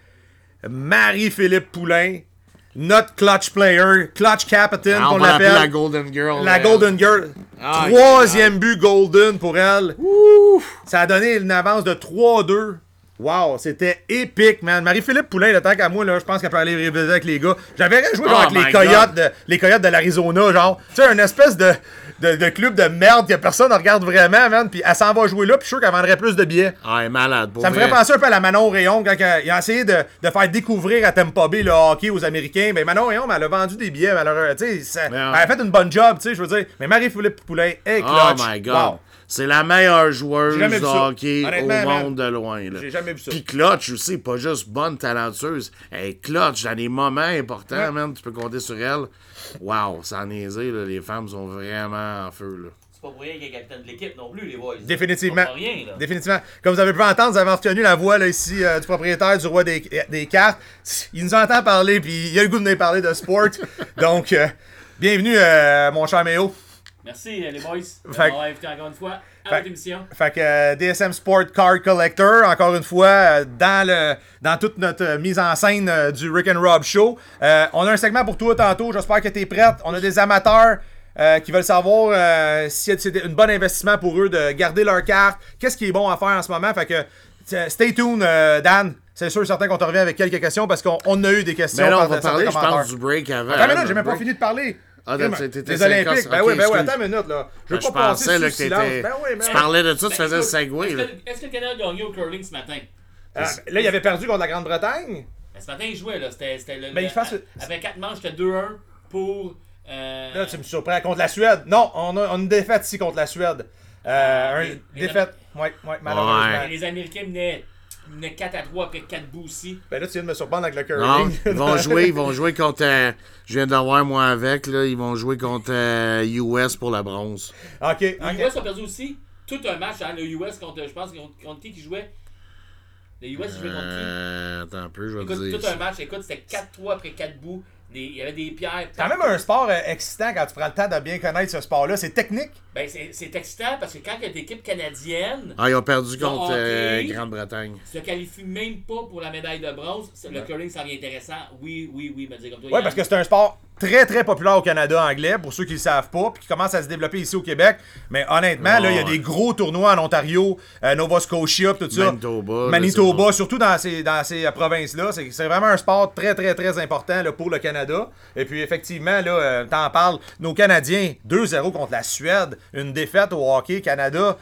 Marie-Philippe Poulain, notre clutch player, clutch captain Ah, on qu'on l'appelle. la Golden Girl. La. Golden Girl. Ah, Troisième but Golden pour elle. Ça a donné une avance de 3-2. Wow, c'était épique, man. Marie-Philippe Poulain, le temps qu'à moi, là, je pense qu'elle peut aller rivaliser avec les gars. J'avais joué genre Oh avec les coyotes, de, les coyotes de l'Arizona, genre. Tu sais, une espèce de, de, de club de merde que personne ne regarde vraiment, man. Puis elle s'en va jouer là, puis je suis sûr qu'elle vendrait plus de billets. Ah, elle est malade. Pour Ça me ferait penser un peu à la Manon Rayon quand elle- il a essayé de, de faire découvrir à Tampa Bay le hockey aux Américains. Mais Manon Rayon, elle a vendu des billets, malheureusement. Elle a fait une bonne job, tu sais, je veux dire. Mais Marie-Philippe Poulain est Oh clutch. my god. Wow. C'est la meilleure joueuse de hockey au monde de loin. j'ai jamais vu ça. Puis clutch aussi, pas juste bonne, talentueuse. Elle est clutch dans des moments importants, Ouais. man. Tu peux compter sur elle. Wow, sans niaiser, là, les femmes sont vraiment en feu. Là. C'est pas pour rien qu'il est capitaine de l'équipe non plus, les boys. Définitivement. C'est pas rien, là. Définitivement. Comme vous avez pu entendre, vous avez reconnu la voix là, ici euh, du propriétaire du roi des, des cartes. Il nous entend parler, puis il a le goût de nous parler de sport. *laughs* Donc, euh, bienvenue, euh, mon cher Méo. Merci, euh, les boys. Fait- On va inviter encore une fois à Fait- votre émission. Fait que euh, DSM Sport Card Collector, encore une fois, euh, dans le dans toute notre euh, mise en scène euh, du Rick and Rob Show. Euh, on a un segment pour toi tantôt, j'espère que tu es prête. On a des amateurs euh, qui veulent savoir euh, si c'est un bon investissement pour eux de garder leur carte. Qu'est-ce qui est bon à faire en ce moment? Fait que stay tuned, euh, Dan. C'est sûr et certain qu'on te revient avec quelques questions parce qu'on on a eu des questions. Mais là, par on va parler, je commentaires. pense, du break avant. Attends une hein, minute, j'ai même pas fini de parler. Ah, Les Olympiques. Ben oui, ben oui, attends une minute là. Je veux Ben, pas passer pensais, sous là, que silence. t'étais- Ben oui, tu parlais de ça, tu Ben, faisais le segway. Est-ce que, le Canada a gagné au curling ce matin? Ah, là, il avait perdu contre la Grande-Bretagne. Ben, ce matin, il jouait, là. C'était, c'était le, Ben, Avec 4 manches, c'était 2-1 pour. Euh, Là, tu me surprends. Contre la Suède. Non, on a, on a une défaite ici contre la Suède. Euh, un- les- les défaite. Ouais, ouais, malheureusement. les Américains menaient, menaient 4 à 3 après 4 bouts aussi. Ben là, tu viens de me surprendre avec le Non, curling. ils vont *laughs* jouer, ils vont jouer contre. euh, je viens de voir moi avec, là. Ils vont jouer contre euh, US pour la bronze. ok, Les ok. US ont perdu aussi tout un match, hein, le US contre, je pense, contre, contre qui qui jouait? Les US, ils jouaient contre qui? Euh, attends un peu, je vais Écoute, te dire. tout un match, écoute, c'était 4-3 après 4 bouts. Des- il y avait des pierres. C'est quand même un sport euh, excitant quand tu prends le temps de bien connaître ce sport-là. C'est technique? Ben, c'est c'est excitant parce que quand il y a des équipes canadiennes Ah, ils ont perdu contre euh. Grande-Bretagne. se qualifient même pas pour la médaille de bronze, le curling, ça devient intéressant. Oui, oui, oui, me dire comme toi. Oui, parce que c'est un sport très très populaire au Canada anglais, pour ceux qui le savent pas, puis qui commence à se développer ici au Québec. Mais honnêtement, là, il y a Ouais. des gros tournois en Ontario, euh, Nova Scotia, tout ça. Manitoba, Manitoba, surtout dans ces, dans ces provinces-là. C'est c'est vraiment un sport très très très important là, pour le Canada. Et puis effectivement, là, euh, t'en parles, nos Canadiens, 2-0 contre la Suède, une défaite au hockey Canada.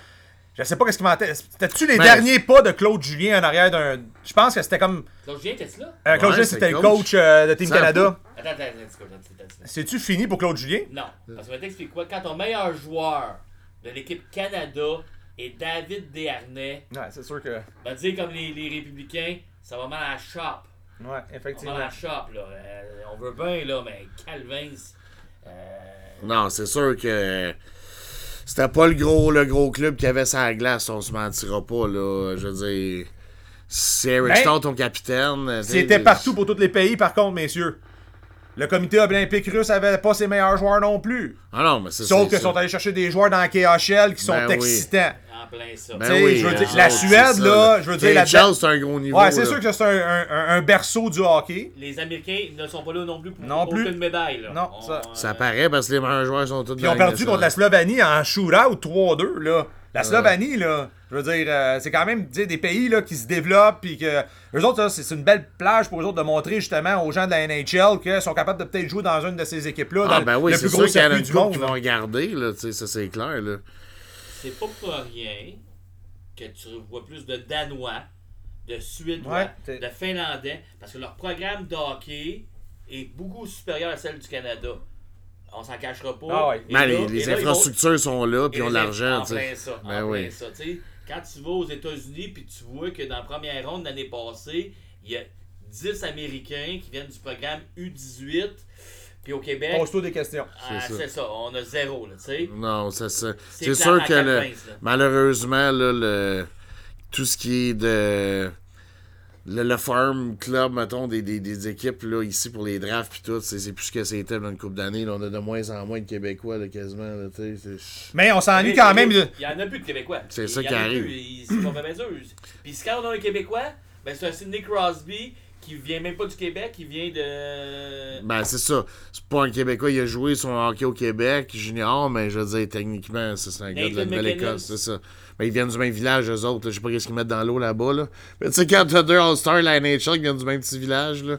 Je sais pas qu'est-ce qui m'en C'était-tu les Mais- derniers pas de Claude Julien en arrière d'un. Je pense que c'était comme. Donc, Julien, t'es-tu là? euh, Claude Ouais, Julien, c'est c'était le coach. coach euh, de Team Canada. Attends, attends, attends. C'est-tu fini pour Claude Julien? Non, parce que je vais t'expliquer quoi. Quand ton meilleur joueur de l'équipe Canada est David Desharnais, Ouais, c'est sûr que. va dire comme les, les républicains, ça va mal à la shop. Ouais, On effectivement. à la shop, là. Euh, on veut bien, là, mais Calvin, euh, Non, c'est sûr que c'était pas le gros, le gros club qui avait sa glace, on se mentira pas, là. Je veux dire, c'est Eric Ben, Stott, ton capitaine. C'était partout pour tous les pays, par contre, messieurs. Le comité olympique russe avait pas ses meilleurs joueurs non plus. Ah non, mais c'est Sauf ça. sont allés chercher des joueurs dans la KHL qui sont Ben oui. excitants. en plein ça. Ben Tu sais, oui, je veux eux dire, la Suède, là, je veux dire, la KHL, c'est un gros niveau. Ouais, c'est sûr que c'est un, un- un- un berceau du hockey. Les Américains ne sont pas là non plus pour Non plus. aucune médaille. Là. Non, On- ça- Ça paraît parce que les meilleurs joueurs sont tous ils ont perdu contre la Slovanie en shootout 3-2, là. La Slovanie, là, je veux dire, euh, c'est quand même des pays là, qui se développent, puis que eux autres, là, c'est une belle plage pour eux autres de montrer justement aux gens de la NHL qu'ils sont capables de peut-être jouer dans une de ces équipes-là, Ah, ben oui, le c'est plus sûr gros qu'il y en a une qui vont regarder, là, tu sais, ça c'est clair, là. C'est pas pour rien que tu vois plus de Danois, de Suédois, Ouais, de Finlandais, parce que leur programme de hockey est beaucoup supérieur à celle du Canada. On s'en cachera pas. Ah ouais. Là- les, là, infrastructures sont là, puis et ils ont de l'argent, En tu sais. plein ça. Ben en oui. plein ça. Quand tu vas aux États-Unis puis tu vois que dans la première ronde l'année passée, il y a 10 Américains qui viennent du programme U18. Puis au Québec, Pose-toi des questions. ah, c'est ça. On a zéro, là, tu sais. Non, c'est ça. C'est sûr que le- 15, là. malheureusement, là, le, tout ce qui est de. Le, le farm club, mettons, des, des, des équipes là, ici pour les drafts puis tout, c'est c'est plus ce que c'était dans une couple d'années. là. On a de moins en moins de Québécois là, quasiment. Là, Mais on s'ennuie quand il- même de. Il y en a plus de Québécois. C'est ça y qui arrive. C'est pas mauvais Puis si quand on a un Québécois, ben c'est un Sidney Crosby qui vient même pas du Québec, qui vient de. Ben, c'est ça. C'est pas un Québécois, il a joué son hockey au Québec, junior, mais je veux dire, techniquement, c'est un gars de la. Nouvelle-Écosse, c'est ça. Mais ils viennent du même village, eux autres. là. Je sais pas qu'est-ce qu'ils mettent dans l'eau là-bas, là. Mais tu sais, quand t'as deux All-Stars, la NHL, qui viennent du même petit village, là.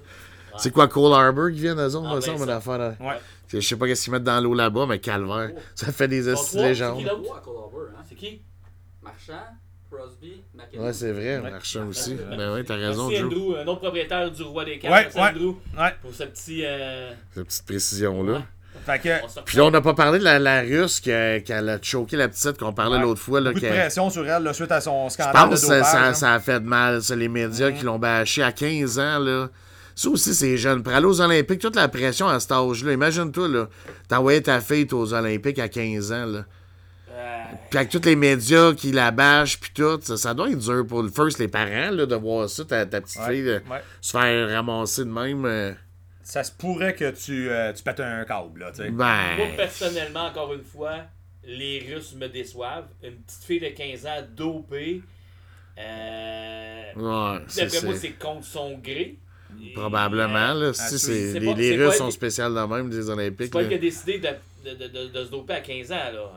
C'est quoi, Cole Harbour qui vient d'eux autres, Ah, ben, ça. l'affaire, là. Ouais. Je sais pas qu'est-ce qu'ils mettent dans l'eau là-bas, mais calvaire. Ça fait des estis trois, c'est légendes. qui hein? C'est qui? Marchand, Crosby, McKinnon. Ouais, c'est vrai, Marchand aussi. Ben oui, t'as raison, Merci Joe. Andrew, un autre propriétaire du Roi des Cartes. Ouais, ouais. Andrew Ouais. pour ce petit. euh, Cette petite précision-là. Fait que. Puis là, on n'a pas parlé de la, la russe qui a, qui a choqué la petite qu'on parlait Ouais. l'autre fois. Là, Beaucoup de pression sur elle là, suite à son Je scandale de pense que dopage. ça, hein. ça a fait de mal. C'est les médias qui l'ont bâché à 15 ans. là. Ça aussi, c'est jeune. Pour aller aux Olympiques, toute la pression à cet âge-là. Imagine-toi, là. T'envoyais ta fille aux Olympiques à 15 ans. Là. Euh, Puis avec tous les médias qui la bâchent, puis tout, ça, ça doit être dur pour le first, les parents, là, de voir ça, ta, ta petite Ouais, fille, là, ouais. se faire ramasser de même. euh, Ça se pourrait que tu, euh, tu pètes un câble, là, tu sais. Moi, ben. personnellement, encore une fois, les Russes me déçoivent. Une petite fille de 15 ans dopée. Euh, Ouais, c'est D'après moi, c'est- c'est contre son gré. Probablement, là. euh, Si, c'est, c'est les pas- les c'est Russes pas- sont spéciales dans même des C'est Olympiques. pas là. lui qui a décidé de, de, de, de- de se doper à 15 ans. Là.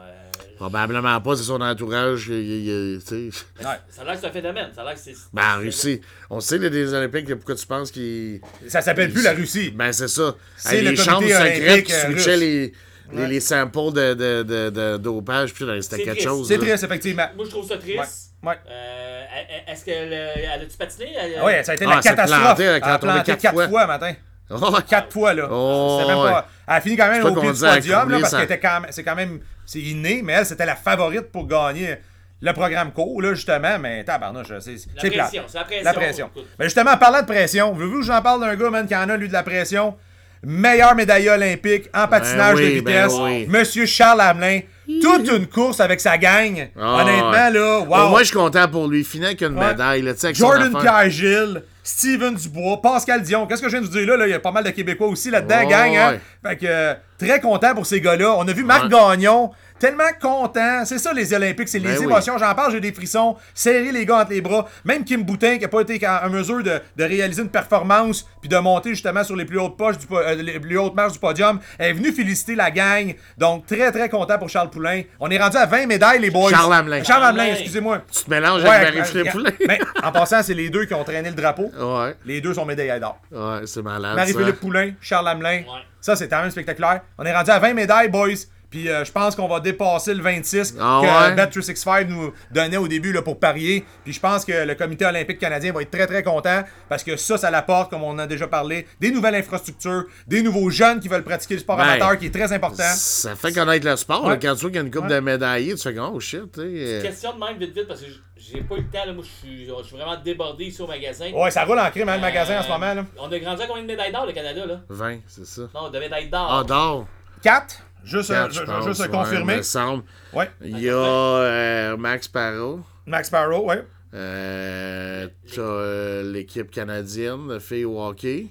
Probablement pas, c'est son entourage. qui- tu sais. Ouais. Ça a l'air que c'est un phénomène. Ça a l'air que c'est. Ben, en Russie, on sait, les des Olympiques, pourquoi tu penses qu'ils. Ça s'appelle plus la Russie. Ben, c'est ça. C'est Hey, le les chambres secrètes qui euh, switchaient les, les, Ouais. les samples de, de, de, de dopage, puis là, c'était quelque triste. chose. C'est triste, effectivement. Moi, je trouve ça triste. Ouais. Euh, Est-ce qu'elle elle a-tu patiné? Elle- Ah Ouais, ça a été Ah, la s'est catastrophe. elle a planté quatre quatre fois. fois, matin. Oh, Quatre fois, là. Oh, C'était même pas... Elle a fini quand même au pied du podium, là, parce ça. qu'elle était quand même... C'est quand même... C'est inné, mais elle, c'était la favorite pour gagner le programme court, là, justement. Mais tabarnouche, c'est La c'est plate. pression, c'est la pression. La pression. Mais justement, en parlant de pression, voulez-vous que j'en parle d'un gars, man, qui en a, lui, de la pression? Meilleur médaillé olympique en patinage oui, de vitesse, ben oui. Monsieur Charles Hamelin. Toute une course avec sa gang. Ah, Honnêtement, là, Au wow. moins, je suis content pour lui. Finir avec une Ouais. médaille, là, avec Jordan. Pierre-Gilles, Steven Dubois, Pascal Dion. Qu'est-ce que je viens de vous dire là? Il y a pas mal de Québécois aussi là-dedans, Ouais, gang. Hein? ouais. Fait que euh, très content pour ces gars-là. On a vu Marc Ouais. Gagnon. Tellement content. C'est ça, les Olympiques. C'est Ben les oui. émotions. J'en parle, j'ai des frissons. Serrer les gars entre les bras. Même Kim Boutin, qui n'a pas été en mesure de, de réaliser une performance puis de monter justement sur les plus hautes poches du, euh, les plus hautes marches du podium, est venu féliciter la gang. Donc, très, très content pour Charles Poulain. On est rendu à 20 médailles, les boys. Charles Hamelin. Charles Hamelin, excusez-moi. Tu te mélanges Ouais, avec Marie-Philippe Poulin. Mais en passant, c'est les deux qui ont traîné le drapeau. Ouais, Les deux sont médaillés d'or. ouais, c'est malade. Marie-Philippe. Poulain, Charles Hamelin. Ouais. Ça, c'est quand même spectaculaire. On est rendu à 20 médailles, boys. Puis euh, je pense qu'on va dépasser le 26 Ah que ouais? Bet365 nous donnait au début là, pour parier. Puis je pense que le comité olympique canadien va être très très content parce que ça, ça l'apporte, comme on en a déjà parlé, des nouvelles infrastructures, des nouveaux jeunes qui veulent pratiquer le sport Ben, amateur qui est très important. Ça fait connaître le sport. Ouais. là. Quand tu vois qu'il y a une coupe Ouais. de médaillés, tu fais oh shit, tu sais. euh, Question de même vite vite parce que j'ai pas eu le temps. Là, moi, je suis je suis vraiment débordé ici au magasin. Ouais, ça roule en crime, hein, le magasin en ce Euh, moment. Là. On a grandi à combien de médailles d'or, le Canada, là? 20, c'est ça. Non, de médailles d'or. Ah, d'or. 4, juste, je- juste ouais, confirmer. me semble. Ouais, Il y a euh, Max Parra. Max Sparrow, ouais. Euh, euh, l'équipe canadienne de filles au hockey.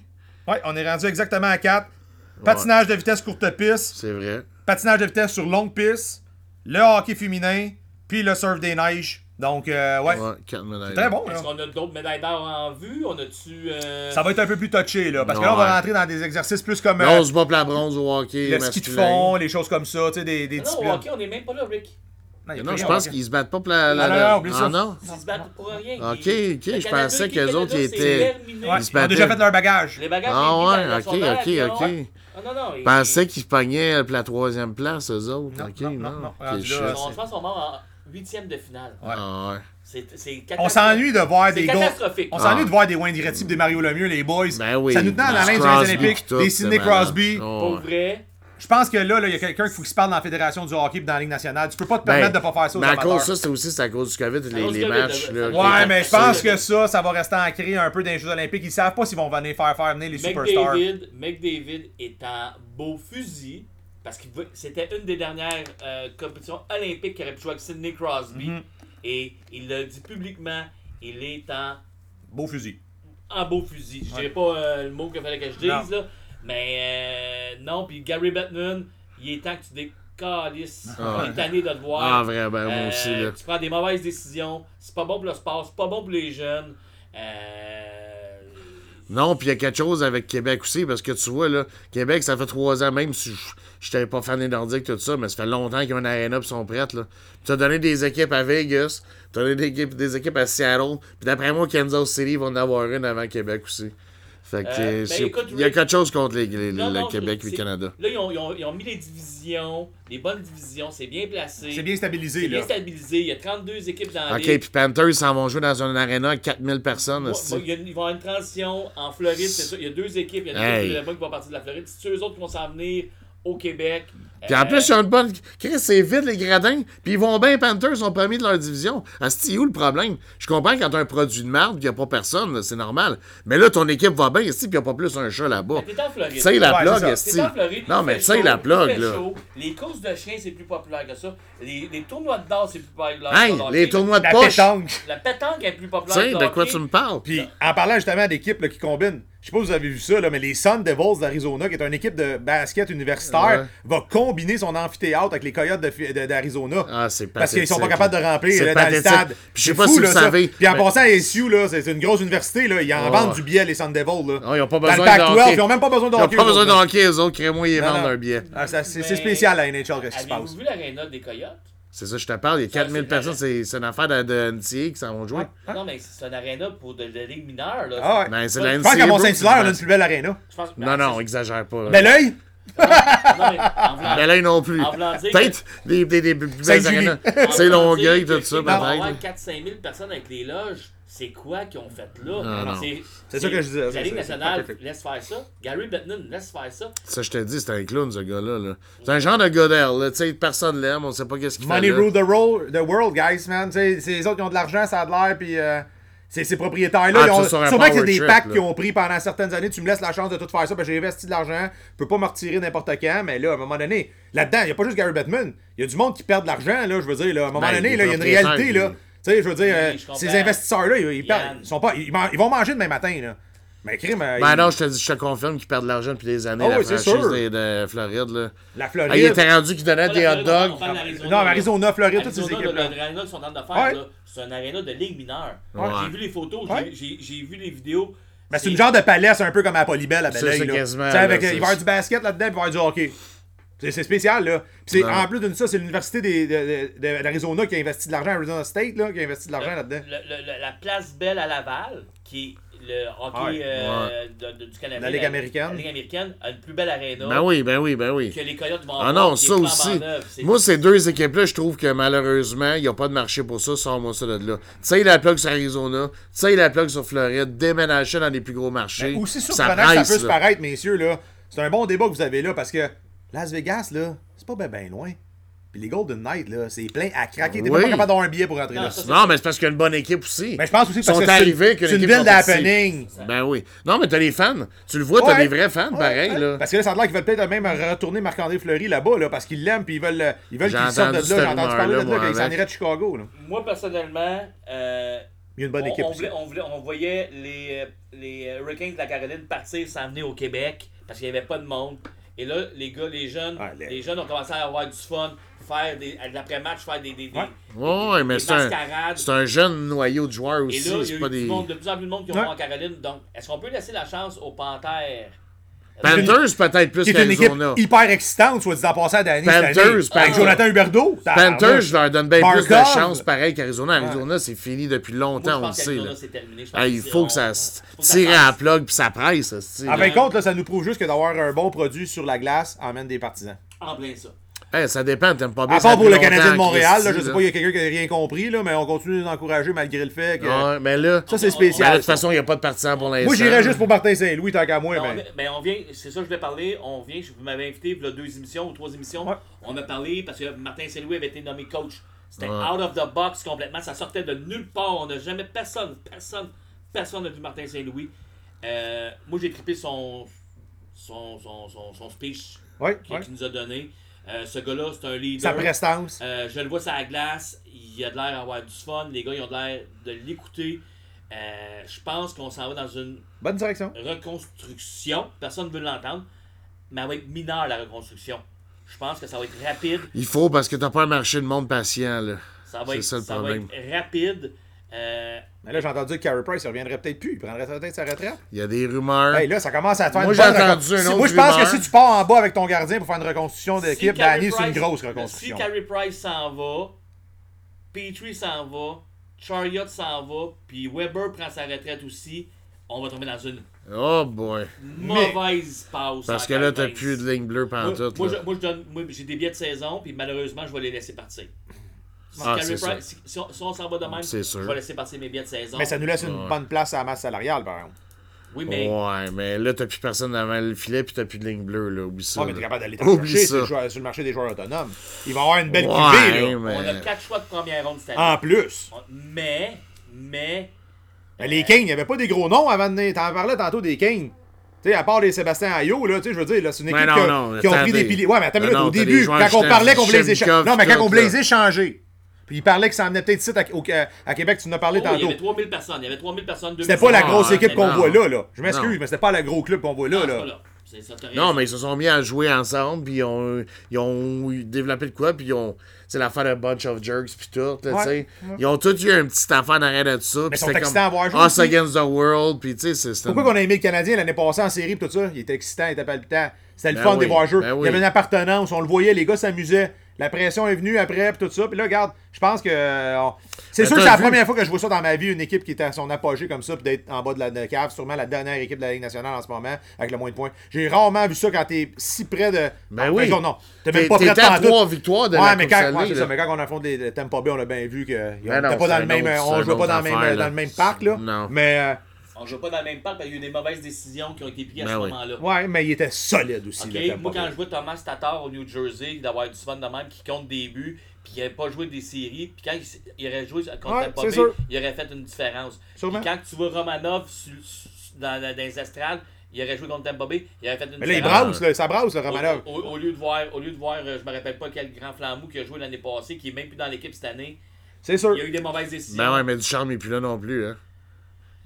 Ouais, on est rendu exactement à 4. Patinage de vitesse courte piste, C'est vrai. patinage de vitesse sur longue piste, le hockey féminin, puis le surf des neiges. Donc, euh, ouais, Ouais, 4 médailles. très bon. Est-ce qu'on a d'autres médailles d'or en vue? On a-tu. euh, Ça va être un peu plus touché, là, parce que là, on va rentrer dans des exercices plus comme euh, Non, on se bat pour la bronze au hockey. le ski de fond, les choses comme ça, tu sais, des, des Non, disciplines. au hockey, on est même pas là, Rick. Non, Non, je pense qu'ils se battent pas pour la. la, Non, non, non, Ah non? Ils se battent pour rien. Ok, ok, je pensais que les autres, ils c'est étaient- Ils se ils ont déjà battaient. fait leur bagage. Les bagages Ah ouais, ok, ok, ok. Ah, non, non. Je ils- pensais qu'ils pognaient pour la troisième place, eux autres. Non, ok, non, non. non, non. Je pense qu'ils sont morts en huitième de finale. Ah ouais. C'est c'est On s'ennuie de voir des gars. On s'ennuie Ah. de voir des Wayne Gretzky, des Mario Lemieux, les boys. Ben oui. Ça nous tenait dans la ligne des Crosby Olympiques, des Sidney. Crosby. Oh, Pour vrai. Je pense que là, il y a quelqu'un qu'il faut qu'il se parle dans la Fédération du hockey et dans la Ligue nationale. Tu peux pas te permettre Ben, de pas faire ça aux Mais à cause de ça, c'est aussi c'est à cause du COVID, les, les COVID, matchs. là, Ouais, mais je pense que ça, ça va rester ancré un peu dans les Jeux Olympiques. Ils savent pas s'ils vont venir faire faire venir les superstars. McDavid, McDavid est en beau fusil parce que c'était une des dernières euh, compétitions olympiques qui aurait pu jouer avec Sidney Crosby. Mhm. Et il l'a dit publiquement, il est en, Beau fusil. en beau fusil. Je dirais pas euh, le mot qu'il fallait que je dise, Non. là, mais euh, non. Puis Gary Bettman, il est temps que tu décalisses. Ah. Il est tanné de te voir. Ah, vraiment, moi Euh, aussi. Là. Tu prends des mauvaises décisions. C'est pas bon pour le sport, c'est pas bon pour les jeunes. Euh, Non, puis il y a quelque chose avec Québec aussi, parce que tu vois, là, Québec, ça fait trois ans, même si je n'étais pas fan des Nordiques, tout ça, mais ça fait longtemps qu'ils ont une arena et sont prêtes. Là. Tu as donné des équipes à Vegas, tu as donné des équipes, des équipes à Seattle, puis d'après moi, Kansas City vont en avoir une avant Québec aussi. Fait que Euh, ben, écoute, il y a quelque chose contre les, les- Non, le non, Québec et le Canada. Là, ils ont, ils ont- ils ont mis les divisions, les bonnes divisions, c'est bien placé. C'est bien stabilisé, C'est là. bien stabilisé. Il y a 32 équipes dans la Ok, puis Panthers, ils s'en vont jouer dans une arena avec 4000 personnes. Moi- hostie. moi, il y a ils vont avoir une transition en Floride, c'est ça. Il y a deux équipes. Il y a une Hey. équipe là-bas qui va partir de la Floride. C'est eux autres qui vont s'en venir au Québec. Puis en Euh, plus, ils ont une bonne. Chris, c'est vite les gradins. Puis ils vont bien, Panthers sont premiers de leur division. Asti, où le problème? Je comprends quand t'as un produit de merde qu'il n'y a pas personne, c'est normal. Mais là, ton équipe va bien, ici, puis il n'y a pas plus un chat là-bas. T'es en Floride. Sais, la plug, c'est ça. esti. Non, mais fait tu sais, chaud, la plug, là. Les courses de chiens, c'est plus populaire que ça. Les, les tournois de danse, c'est plus populaire que ça. les tournois de La poche. pétanque. La pétanque est plus populaire que de le quoi hockey. tu me parles? Puis en parlant justement d'équipes là, qui combinent, je sais pas si vous avez vu ça, là, mais les Sun Devils d'Arizona, qui est une équipe de basket universitaire, va combiner son amphithéâtre avec les Coyotes d'Arizona. Ah, c'est Parce qu'ils sont pas capables de là. remplir là, dans le stade. Puis je sais pas fou, si là, vous ça. savez, Puis en mais- passant à SU, là, c'est une grosse université, là, ils en Ouais. vendent du billet, les Sun Devils. Là. Non, ils ont pas Dans besoin le de Pac-12, hockey. ils ont même pas besoin de Ils ont hockey. pas besoin de autres, là. hockey, eux autres. Crée-moi, ils vendent leur billet. Ah, c'est Mais- spécial à NHL, qu'est-ce qui se passe? Vu l'aréna des Coyotes? C'est ça, je te parle. Il y a 4000 c'est personnes. C'est une affaire de, de NCA qui s'en vont jouer. Non, mais c'est un aréna pour de, de ligue mineure. Là. Ah ouais. Ben, c'est Je la Je pense qu'à Mont-Saint-Hilaire, on a une plus belle aréna. Pense- Non, non, exagère pas. là. Bel oeil! Non, mais en voulant- Mais là, non plus. En voulant dire Peut-être des, des, des plus belles arénas. C'est Longueuil, tout ça, peut-être. 4-5 000 personnes avec les loges. C'est quoi qu'ils ont fait là? Ah, non. C'est ça que je disais, La c'est- Ligue c'est- nationale c'est laisse faire ça. Gary Bettman laisse faire ça. Ça, je te dis, c'est un clown, ce gars-là. là. C'est un genre de Godel, là. Tu sais, personne l'aime, on sait pas qu'est-ce qu'il fait. Money là. rule the, roll, the world, guys, man. Tu sais, c'est les autres qui ont de l'argent, ça a de l'air, puis euh, Ces, ces propriétaires-là, Ah, sûrement que c'est des trip, packs là. qu'ils ont pris pendant certaines années. Tu me laisses la chance de tout faire ça, que j'ai investi de l'argent. Je peux pas me retirer n'importe quand, mais là, à un moment donné, là-dedans, il n'y a pas juste Gary Bettman. Il y a du monde qui perd de l'argent, là, je veux dire. Là, à un moment Ben, donné, il y a une réalité, qui- là. Tu sais, je veux dire, Oui, euh, je ces investisseurs-là, ils, ils perdent- ils sont pas, ils vont manger demain matin, là. Mais crime, euh, Ben non, je te, dis- je te confirme qu'ils perdent de l'argent depuis des années, Ah la oui, franchise de, de Floride. Là. la Ah, il était rendu qu'ils donnaient Pas des hot dogs. d'Arizona, non. Arizona, Floride, toutes ces Arizona, équipes-là. le- l'aréna qu'ils sont en train de faire, Ouais. c'est un aréna de ligue mineure. Ouais. J'ai vu les photos, j'ai- Ouais. j'ai j'ai vu les vidéos. Ben, c'est une genre de palais, c'est un peu comme à Polybelle à Belleuil. il va y avoir du basket là-dedans, puis il va y avoir du hockey. C'est spécial, là. Puis en plus de ça, c'est l'université des- de- de- de- d'Arizona qui a investi de l'argent, Arizona State, là, qui a investi de l'argent là-dedans. La place Belle à Laval, qui est le hockey Ouais. euh, de- de- du Canada. La Ligue américaine. La Ligue américaine a une plus belle aréna Ben oui, ben oui, ben oui. que les Coyotes vont Ah avoir, non, ça aussi. Moi, ces deux équipes-là, je trouve que malheureusement, il n'y a pas de marché pour ça. Sors-moi ça de là. Tu sais, la plug sur Arizona, tu sais, la plug sur Floride, déménager dans les plus gros marchés. Ben, aussi ça surprenant que ça peut se paraître, messieurs, là. C'est un bon débat que vous avez là, parce que Las Vegas, là, c'est pas bien loin. Puis les Golden Knights, là, c'est plein à craquer. T'es Oui. pas capable d'avoir un billet pour rentrer Non, là. ça, Non, mais c'est parce qu'il y a une bonne équipe aussi. Mais je pense aussi sont que c'est arrivés une, c'est ville d'happening. Ben oui. Non, mais t'as les fans. Tu le vois, t'as Ouais. des vrais fans, Ouais, pareil, ouais. là. Parce que là, ça a l'air qu'ils veulent peut-être même retourner Marc-André Fleury là-bas, là, parce qu'ils l'aiment, puis ils veulent, ils veulent qu'il sorte de là. J'ai entendu parler de là, moi, qu'il s'en irait de Chicago. Là. Moi, personnellement, euh, Il y a une bonne on, équipe on aussi. voulait- on voulait- on voyait les, euh, les Hurricanes de la Caroline partir s'en venir au Québec parce qu'il n'y avait pas de monde. Et là, les gars, les jeunes, les jeunes ont commencé à avoir du fun, faire des, à l'après-match, faire des, des, des, Ouais. des- Ouais, mais des c'est un, c'est jeune noyau de joueurs Et aussi. là, il y a C'est eu pas du des. monde, de plus en plus de monde qui Ouais. vont en Caroline. Donc, est-ce qu'on peut laisser la chance aux Panthères? Panthers, peut-être plus une équipe qu'Arizona. hyper excitante, soit dit en passant à Danny. Panthers, par Avec Jonathan Huberdeau. Panthers, je leur donne bien plus de chance, pareil qu'Arizona. Arizona, c'est fini depuis longtemps, on le sait. c'est Ah, il c'est- faut que ça faut se que ça tire à la plug puis ça presse. En là. fin de compte, là, ça nous prouve juste que d'avoir un bon produit sur la glace emmène des partisans. En plein ça. Hey, ça dépend, t'aimes pas bien À part pour le Canadien de Montréal, là, je sais pas, il y a quelqu'un qui a rien compris, là, mais on continue d'encourager malgré le fait que. Ouais, mais là, Ça, c'est ben, de spécial. toute façon, il n'y a pas de partisans pour l'instant. Moi, j'irais juste pour Martin Saint-Louis, tant qu'à moi. Non, mais... mais, mais on vient, c'est ça que je voulais parler. On vient, je- vous m'avez invité il y a deux émissions ou trois émissions. Ouais. On a parlé parce que Martin Saint-Louis avait été nommé coach. C'était Ouais. out of the box complètement. Ça sortait de nulle part. On n'a jamais personne, personne, personne n'a vu Martin Saint-Louis. Euh, moi, j'ai trippé son, son, son, son, son speech Ouais, qu'il ouais. qu'il nous a donné. Euh, ce gars-là, c'est un leader. Sa prestance. Euh, je le vois sur la glace, il a de l'air d'avoir du fun, les gars ils ont de l'air de l'écouter. Euh, je pense qu'on s'en va dans une Bonne direction. reconstruction, personne ne veut l'entendre, mais elle va être mineure la reconstruction. Je pense que ça va être rapide, Il faut parce que t'as pas un marché de monde patient, là. ça va C'est être, ça le ça va problème. être rapide. Mais là, j'ai entendu que Carey Price, il reviendrait peut-être plus. Il prendrait peut-être sa retraite. Il y a des rumeurs. Hey, là, ça commence à te faire Moi, une j'ai entendu une autre Moi, je pense que si tu pars en bas avec ton gardien pour faire une reconstruction si d'équipe, Danny, c'est une grosse Si reconstruction. Carey Price s'en va, Petrie s'en va, Chariot s'en va, puis Weber prend sa retraite aussi, on va tomber dans une Oh boy. mauvaise passe. Parce que là, t'as plus de ligne bleue Moi, pantoute. moi, là. je, moi, je donne, moi, j'ai des billets de saison, puis malheureusement, je vais les laisser partir. Si, Ah, Carey c'est Price- si, si on, si on s'en va de même, C'est je vais laisser partir mes billets de saison. Mais ça nous laisse une Ouais. bonne place à la masse salariale, par exemple. Oui, mais Ouais, mais là, t'as plus personne devant le filet puis t'as plus de ligne bleue, là. Oublie ça. Ah, mais t'es capable d'aller chercher sur, le joueur- sur le marché des joueurs autonomes. Il va y avoir une belle Ouais, cuvée, là. mais- on a quatre choix de première ronde cette année. En plus. Mais, mais, Mais les Kings, il n'y avait pas des gros noms avant de. T'en parlais tantôt des Kings. Tu sais, à part les Sébastien Ayot, là, tu sais, je veux dire, là, c'est une Ouais, équipe non, qui, a- non, qui ont pris des piliers. Ouais, mais attends, non, au début, quand on parlait qu'on voulait les échanger. Non, mais quand on voulait les échanger. Puis il parlait que ça emmenait peut-être ici à, au- à Québec, tu en as parlé oh, il y tantôt. avait 3000 personnes. Il y avait 3000 personnes. C'était pas la Ah, grosse équipe qu'on voit là, là. Je m'excuse, mais c'était pas le gros club qu'on voit là, là. ça, Non, mais ils se sont mis à jouer ensemble, puis ils ont, ils ont développé de quoi, puis ils ont. C'est l'affaire de Bunch of Jerks, puis tout, là, Ouais. Ils ont tous eu un petit affaire derrière de ça. ils sont c'était excitants à voir jouer Us aussi. Against the World, puis tu sais, c'est. Pourquoi qu'on a aimé le Canadien l'année passée en série pis tout ça? Il était excitant, il était palpitant. C'était le Ben fun oui, des voir jouer. ben oui. Il y avait une appartenance, on le voyait, les gars s'amusaient. La pression est venue après pis tout ça. Puis là, regarde, je pense que. euh, on- C'est Ben, sûr que c'est la première fois que je vois ça dans ma vie, une équipe qui était à son apogée comme ça, puis d'être en bas de la de cave. Sûrement la dernière équipe de la Ligue nationale en ce moment, avec le moins de points. J'ai rarement vu ça quand t'es si près de. Ben en oui. fait, non, t'es même pas près de à trois victoires de ouais, la mais quand, ouais, ça, mais quand on affronte les, les Tampa Bay, on a bien vu que Ben non, pas dans le un même, on jouait pas dans le même, le même parc là. Non. Mais euh, On joue pas dans le même parc parce qu'il y a eu des mauvaises décisions qui ont été prises à Ben ce oui. moment-là. Ouais, mais il était solide aussi. Moi, quand je vois Thomas Tatar au New Jersey, d'avoir du fun de même, qui compte des buts, puis il n'avait pas joué des séries, puis quand il, il aurait joué contre Ouais, sûr. il aurait fait une différence. Puis quand tu vois Romanov dans, dans, les estrades, il aurait joué contre Tampa Bay, il aurait fait une Mais là, il brasse, là, ça brasse, le Romanov. Au, au- au lieu de voir, au lieu de voir, euh, je me rappelle pas quel grand flambeau qui a joué l'année passée, qui est même plus dans l'équipe cette année, C'est sûr. il y a eu des mauvaises décisions. Ben ouais, mais du charme n'est plus là non plus, hein.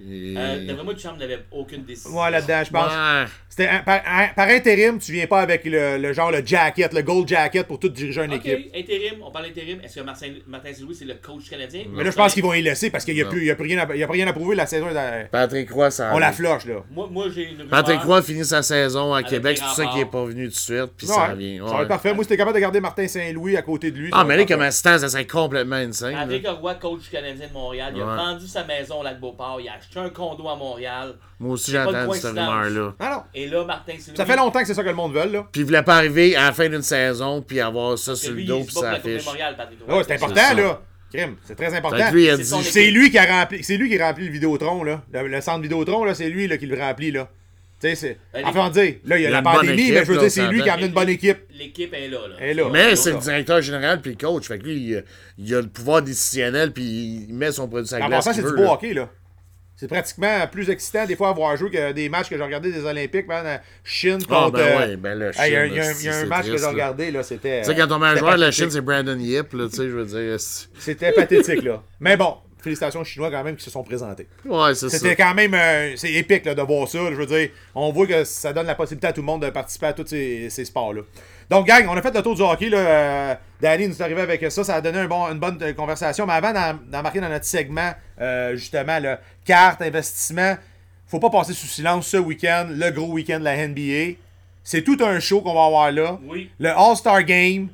Et- Euh, D'après moi, n'avait aucune décision. Ouais, là-dedans, je pense. Ouais. C'était un- par, un- par intérim, tu viens pas avec le, le genre le jacket, le gold jacket pour tout diriger une Ok, équipe. intérim, on parle d'intérim. Est-ce que Martin, Martin Saint-Louis, c'est le coach canadien? Mais là, je pense qu'ils vont y laisser parce qu'il n'y a, plus- il y a, plus rien à- il y a plus rien à prouver. La saison, à- Patrick Roy, ça. on la floche, là. Moi, moi j'ai une. Patrick Roy finit sa saison à Québec, c'est pour ça qu'il remparts. est pas venu tout de suite, puis Ouais, ça revient. Ça va être parfait. Moi, t'es capable de garder Martin Saint-Louis à côté de lui. Ah, mais là, comme assistant, ça serait complètement insane. Patrick Roy, coach canadien de Montréal, il a vendu sa maison au Lac-Beauport, il a acheté un condo à Montréal. Moi aussi, j'entends cette rumeur-là. Ah non. Et là, Martin Saint-Louis. Ça fait longtemps que c'est ça que le monde veut, là. Puis il voulait pas arriver à la fin d'une saison, puis avoir ça sur le dos, puis ça affiche. Ouais, c'est important, là. Crime, c'est très important. C'est dit. son C'est lui qui a rempli, c'est lui qui a rempli le Vidéotron là, le, le centre Vidéotron là, c'est lui là qui le remplit là. Tu sais c'est Ben, enfin dire, là il y a la pandémie, équipe, mais je veux dire c'est lui qui a s'entend. amené une bonne équipe. L'équipe est là. là. Elle est là. Mais c'est le directeur général puis le coach. Fait que lui, il, il a le pouvoir décisionnel puis il met son produit sur la En glace. passant, c'est du beau hockey là. C'est pratiquement plus excitant des fois à voir jouer que des matchs que j'ai regardé des Olympiques, man, Chine Ah, contre ben euh, ouais, ben le hey, Il y a, Chine, il y a un- y a un match que j'ai regardé là, c'était Tu sais, quand ton meilleur c'était joueur de la. Chine, c'est Brandon Yip, là, tu sais, je veux dire. C'était pathétique là. Mais bon, félicitations aux Chinois quand même qui se sont présentés. Ouais, c'est ça. C'était quand même euh, c'est épique là, de voir ça. Je veux dire, on voit que ça donne la possibilité à tout le monde de participer à tous ces, ces sports-là. Donc, gang, on a fait le tour du hockey. Là, euh, Danny nous est arrivé avec ça. Ça a donné un bon, une bonne euh, conversation. Mais avant d'en- d'embarquer dans notre segment, euh, justement, le carte, investissement, faut pas passer sous silence ce week-end, le gros week-end de la NBA. C'est tout un show qu'on va avoir là. Oui. Le All-Star Game,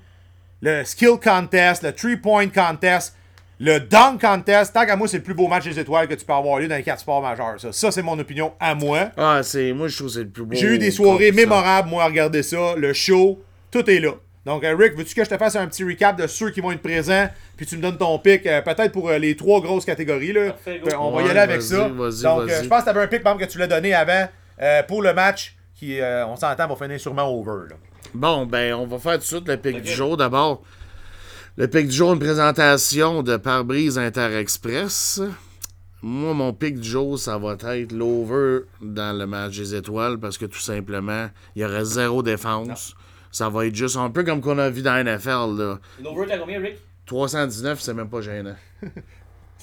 le Skill Contest, le Three-Point Contest, le Dunk Contest. Tant qu'à moi, c'est le plus beau match des étoiles que tu peux avoir lieu dans les quatre sports majeurs. Ça, ça c'est mon opinion à moi. Ah, c'est. Moi, je trouve que c'est le plus beau. J'ai eu des soirées mémorables, moi, à regarder ça. Le show, tout est là. Donc, euh, Rick, veux-tu que je te fasse un petit recap de ceux qui vont être présents, puis tu me donnes ton pic, euh, peut-être pour euh, les trois grosses catégories. Là. Parfait. Euh, on va Ouais, y aller avec vas-y, ça. vas-y, Donc, euh, vas-y. je pense que tu avais un pic, par exemple, que tu l'as donné avant euh, pour le match, qui, euh, on s'entend, va finir sûrement over. Là. Bon, ben, on va faire tout de suite le pic du jour. D'abord, le pic du jour, une présentation de pare-brise Inter-Express. Moi, mon pic du jour, ça va être l'over dans le match des étoiles parce que tout simplement, il y aurait zéro défense. Ça va être juste un peu comme qu'on a vu dans la NFL. Là. Une over, t'as combien, Rick? 319, c'est même pas gênant.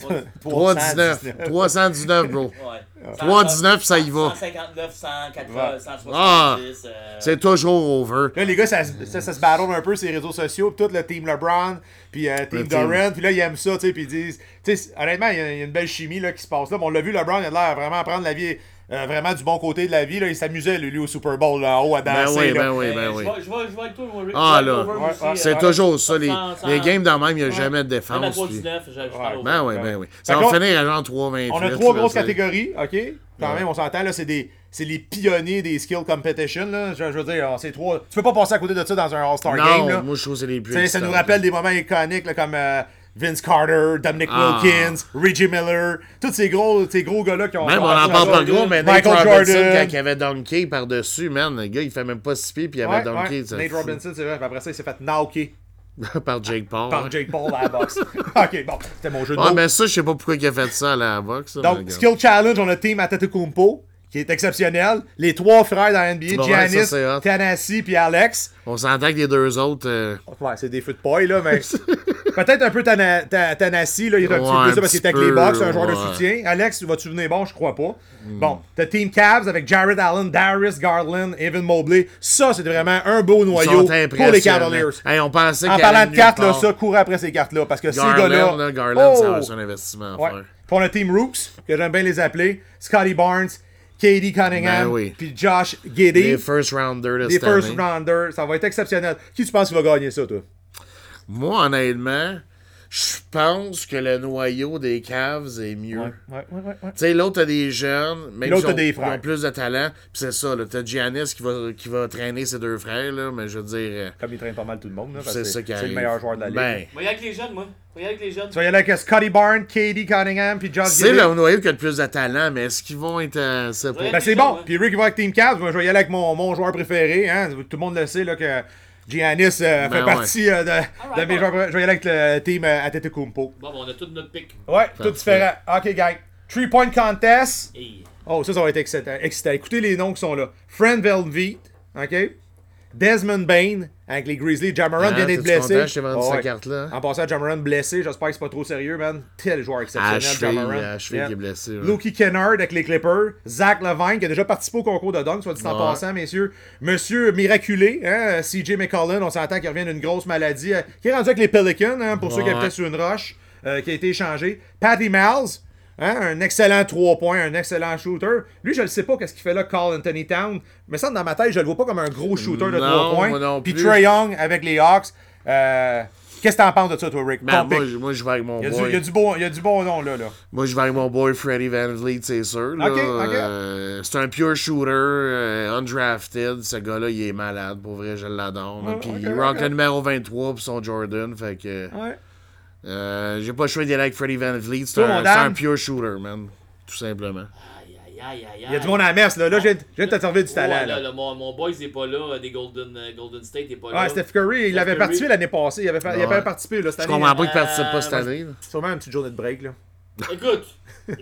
Ouais. 319. 319, bro. Ouais. 3,19, ça y va. 159, 180, Ouais. 170. Ah. euh, C'est toujours over. Là, les gars, ça, se- ça, ça se battle un peu sur les réseaux sociaux, puis tout le team LeBron, puis euh, team Le team. Durant, puis là, ils aiment ça, tu sais, puis ils disent, tu sais, honnêtement, il y, a- il y a une belle chimie là, qui se passe là. Bon, on l'a vu, LeBron, il a l'air vraiment à prendre la vie, euh, vraiment du bon côté de la vie, là. Il s'amusait, lui, au Super Bowl, là, en haut, à Ben danser, oui, là. ben oui, ben je oui. vais- Je vais je toi, moi. Ah, là. Ouais, euh, C'est toujours ça. Les, sans- sans- les games dans le même, il n'y a Ouais. jamais de Même à défense. puis- 3,19, je je Ouais. parle over. Ben oui, ben oui. Ça va finir à genre 3,28. On a trois grosses catégories, OK? Quand Ouais. même, on s'entend, là, c'est des... C'est les pionniers des skill competition, là. Je, je veux dire, c'est trois... Tu peux pas passer à côté de ça dans un All-Star Game, là. Non, moi je trouve que c'est les plus. Ça nous rappelle des moments iconiques là, comme euh, Vince Carter, Dominic Ah. Wilkins, Reggie Miller, tous ces gros, ces gros gars-là qui ont. Même on en parle pas gros, mais Nate Michael Robinson, Jordan. quand il avait dunké par-dessus, man, le gars il fait même pas 6 pieds puis il avait Ouais, dunké. ouais. Nate. Robinson, c'est vrai. Après ça, il s'est fait knocker *laughs* par Jake Paul. par Jake Paul à la boxe. *laughs* *laughs* ok, bon, c'était mon jeu de Ouais, mots. mais ça, je sais pas pourquoi il a fait ça à la boxe. Donc. Skill Challenge, on a Team Atetokounmpo, qui est exceptionnel. Les trois frères dans la NBA, Ouais, Giannis, ça. Tanassi puis Alex. On s'entend que les deux autres. euh, Ouais, c'est des footboys, là, mais. *laughs* Peut-être un peu Tana- Ta- Tanassi, là, il est un Ouais, petit peu ça parce qu'il est avec les c'est un joueur de ouais. Hmm. soutien. Alex, vas-tu venir bon? Je crois pas. Bon, t'as Team Cavs avec Jared Allen, Darius Garland, Evan Mobley. Ça, c'est vraiment un beau noyau pour les. Cavaliers. Hey, on pensait En parlant de cartes, là, ça, cours après ces cartes-là. Parce que ces Garland, gars-là. là, Garland, ça Oh! va être un investissement à Ouais. faire. Puis on a Team Rooks, que j'aime bien les appeler. Scotty Barnes, Katie Cunningham, Ben oui. puis Josh Giddy. Les first rounders de Les cette first année. rounders. Ça va être exceptionnel. Qui tu penses qui va gagner ça, toi? Moi, honnêtement, Je pense que le noyau des Cavs est mieux. Ouais, ouais, ouais, ouais, ouais. Tu sais, l'autre a des jeunes, ont- des ils frères. ont plus de talent. Puis c'est ça, là. T'as Giannis qui va, qui va traîner ses deux frères, là. Mais je veux dire, euh, Comme il traîne pas mal tout le monde, là, c'est ça qui c'est le meilleur joueur de la ligue. Ben, Va y aller avec les jeunes, moi. Va y aller avec les jeunes. Tu vas y aller avec Scotty Barnes, KD Cunningham, puis Josh c'est le noyau qui a le plus de talent, mais est-ce qu'ils vont être. euh. Ben c'est bon. Puis Rick il va avec Team Cavs. Moi, je vais y aller avec mon, mon joueur préféré. Hein. Tout le monde le sait là, que Giannis euh, fait Ben ouais. partie euh, de, de mes bon. joueurs. Je vais y aller avec le team euh, Antetokounmpo. Bon, on a tout notre pic. Ouais, tout différent. OK, gang. Three point contest. Hey. Oh, ça, ça va être excitant. excitant. Écoutez les noms qui sont là. Friend Velvet. OK? Desmond Bain avec les Grizzlies. Jamoran Ah, vient d'être blessé. content? Vendu Oh, ouais. carte-là. En passant, Jamoran blessé. J'espère que c'est pas trop sérieux, man. Tel joueur exceptionnel, Jamoran. à cheville Yeah. qui est blessé. Lukey Kennard avec les Clippers. Zach Levine qui a déjà participé au concours de dunk, soit dit en Ouais. passant, messieurs. Monsieur miraculé, hein, CJ McCollum, on s'entend qu'il revient d'une grosse maladie, euh, qui est rendu avec les Pelicans, hein, pour ceux qui habitaient sur une roche, euh, qui a été échangé. Patty Miles, hein, un excellent 3 points, un excellent shooter. Lui, je ne sais pas qu'est-ce qu'il fait là, Carl Anthony Town, mais ça, dans ma tête, je le vois pas comme un gros shooter de Non, 3 points. Puis. Trey Young avec les Hawks. Euh, Qu'est-ce que t'en penses de ça, toi, Rick? Ben, moi, je- moi, je vais avec mon il, y a du, boy. il, y a du bon, il y a du bon nom, là. là. Moi, je vais avec mon boy Freddie Van Vliet, c'est sûr. là. Euh, c'est un pure shooter, euh, undrafted. Ce gars-là, il est malade. Pour vrai, je l'adore. Puis il ok. le numéro 23 pour son Jordan. Fait que Ouais. Euh, j'ai pas le choix d'y aller avec Freddie Van Vliet. C'est un, pure shooter, man. Tout simplement. Aïe, aïe, aïe, aïe, Il y a du monde à la messe, là. Là, je viens de- je viens de te servir du Ouais, talent, là, là. là, mon, mon boys n'est pas là, des Golden, euh, Golden State n'est pas là. Ouais, Steph Curry, il avait Curry. participé l'année passée. Il avait, fait- il avait Ouais. participé là, cette Je année. comprends pas qu'il Euh, participe pas cette année. là. Sûrement une petite journée de break, là. Écoute, *laughs* je-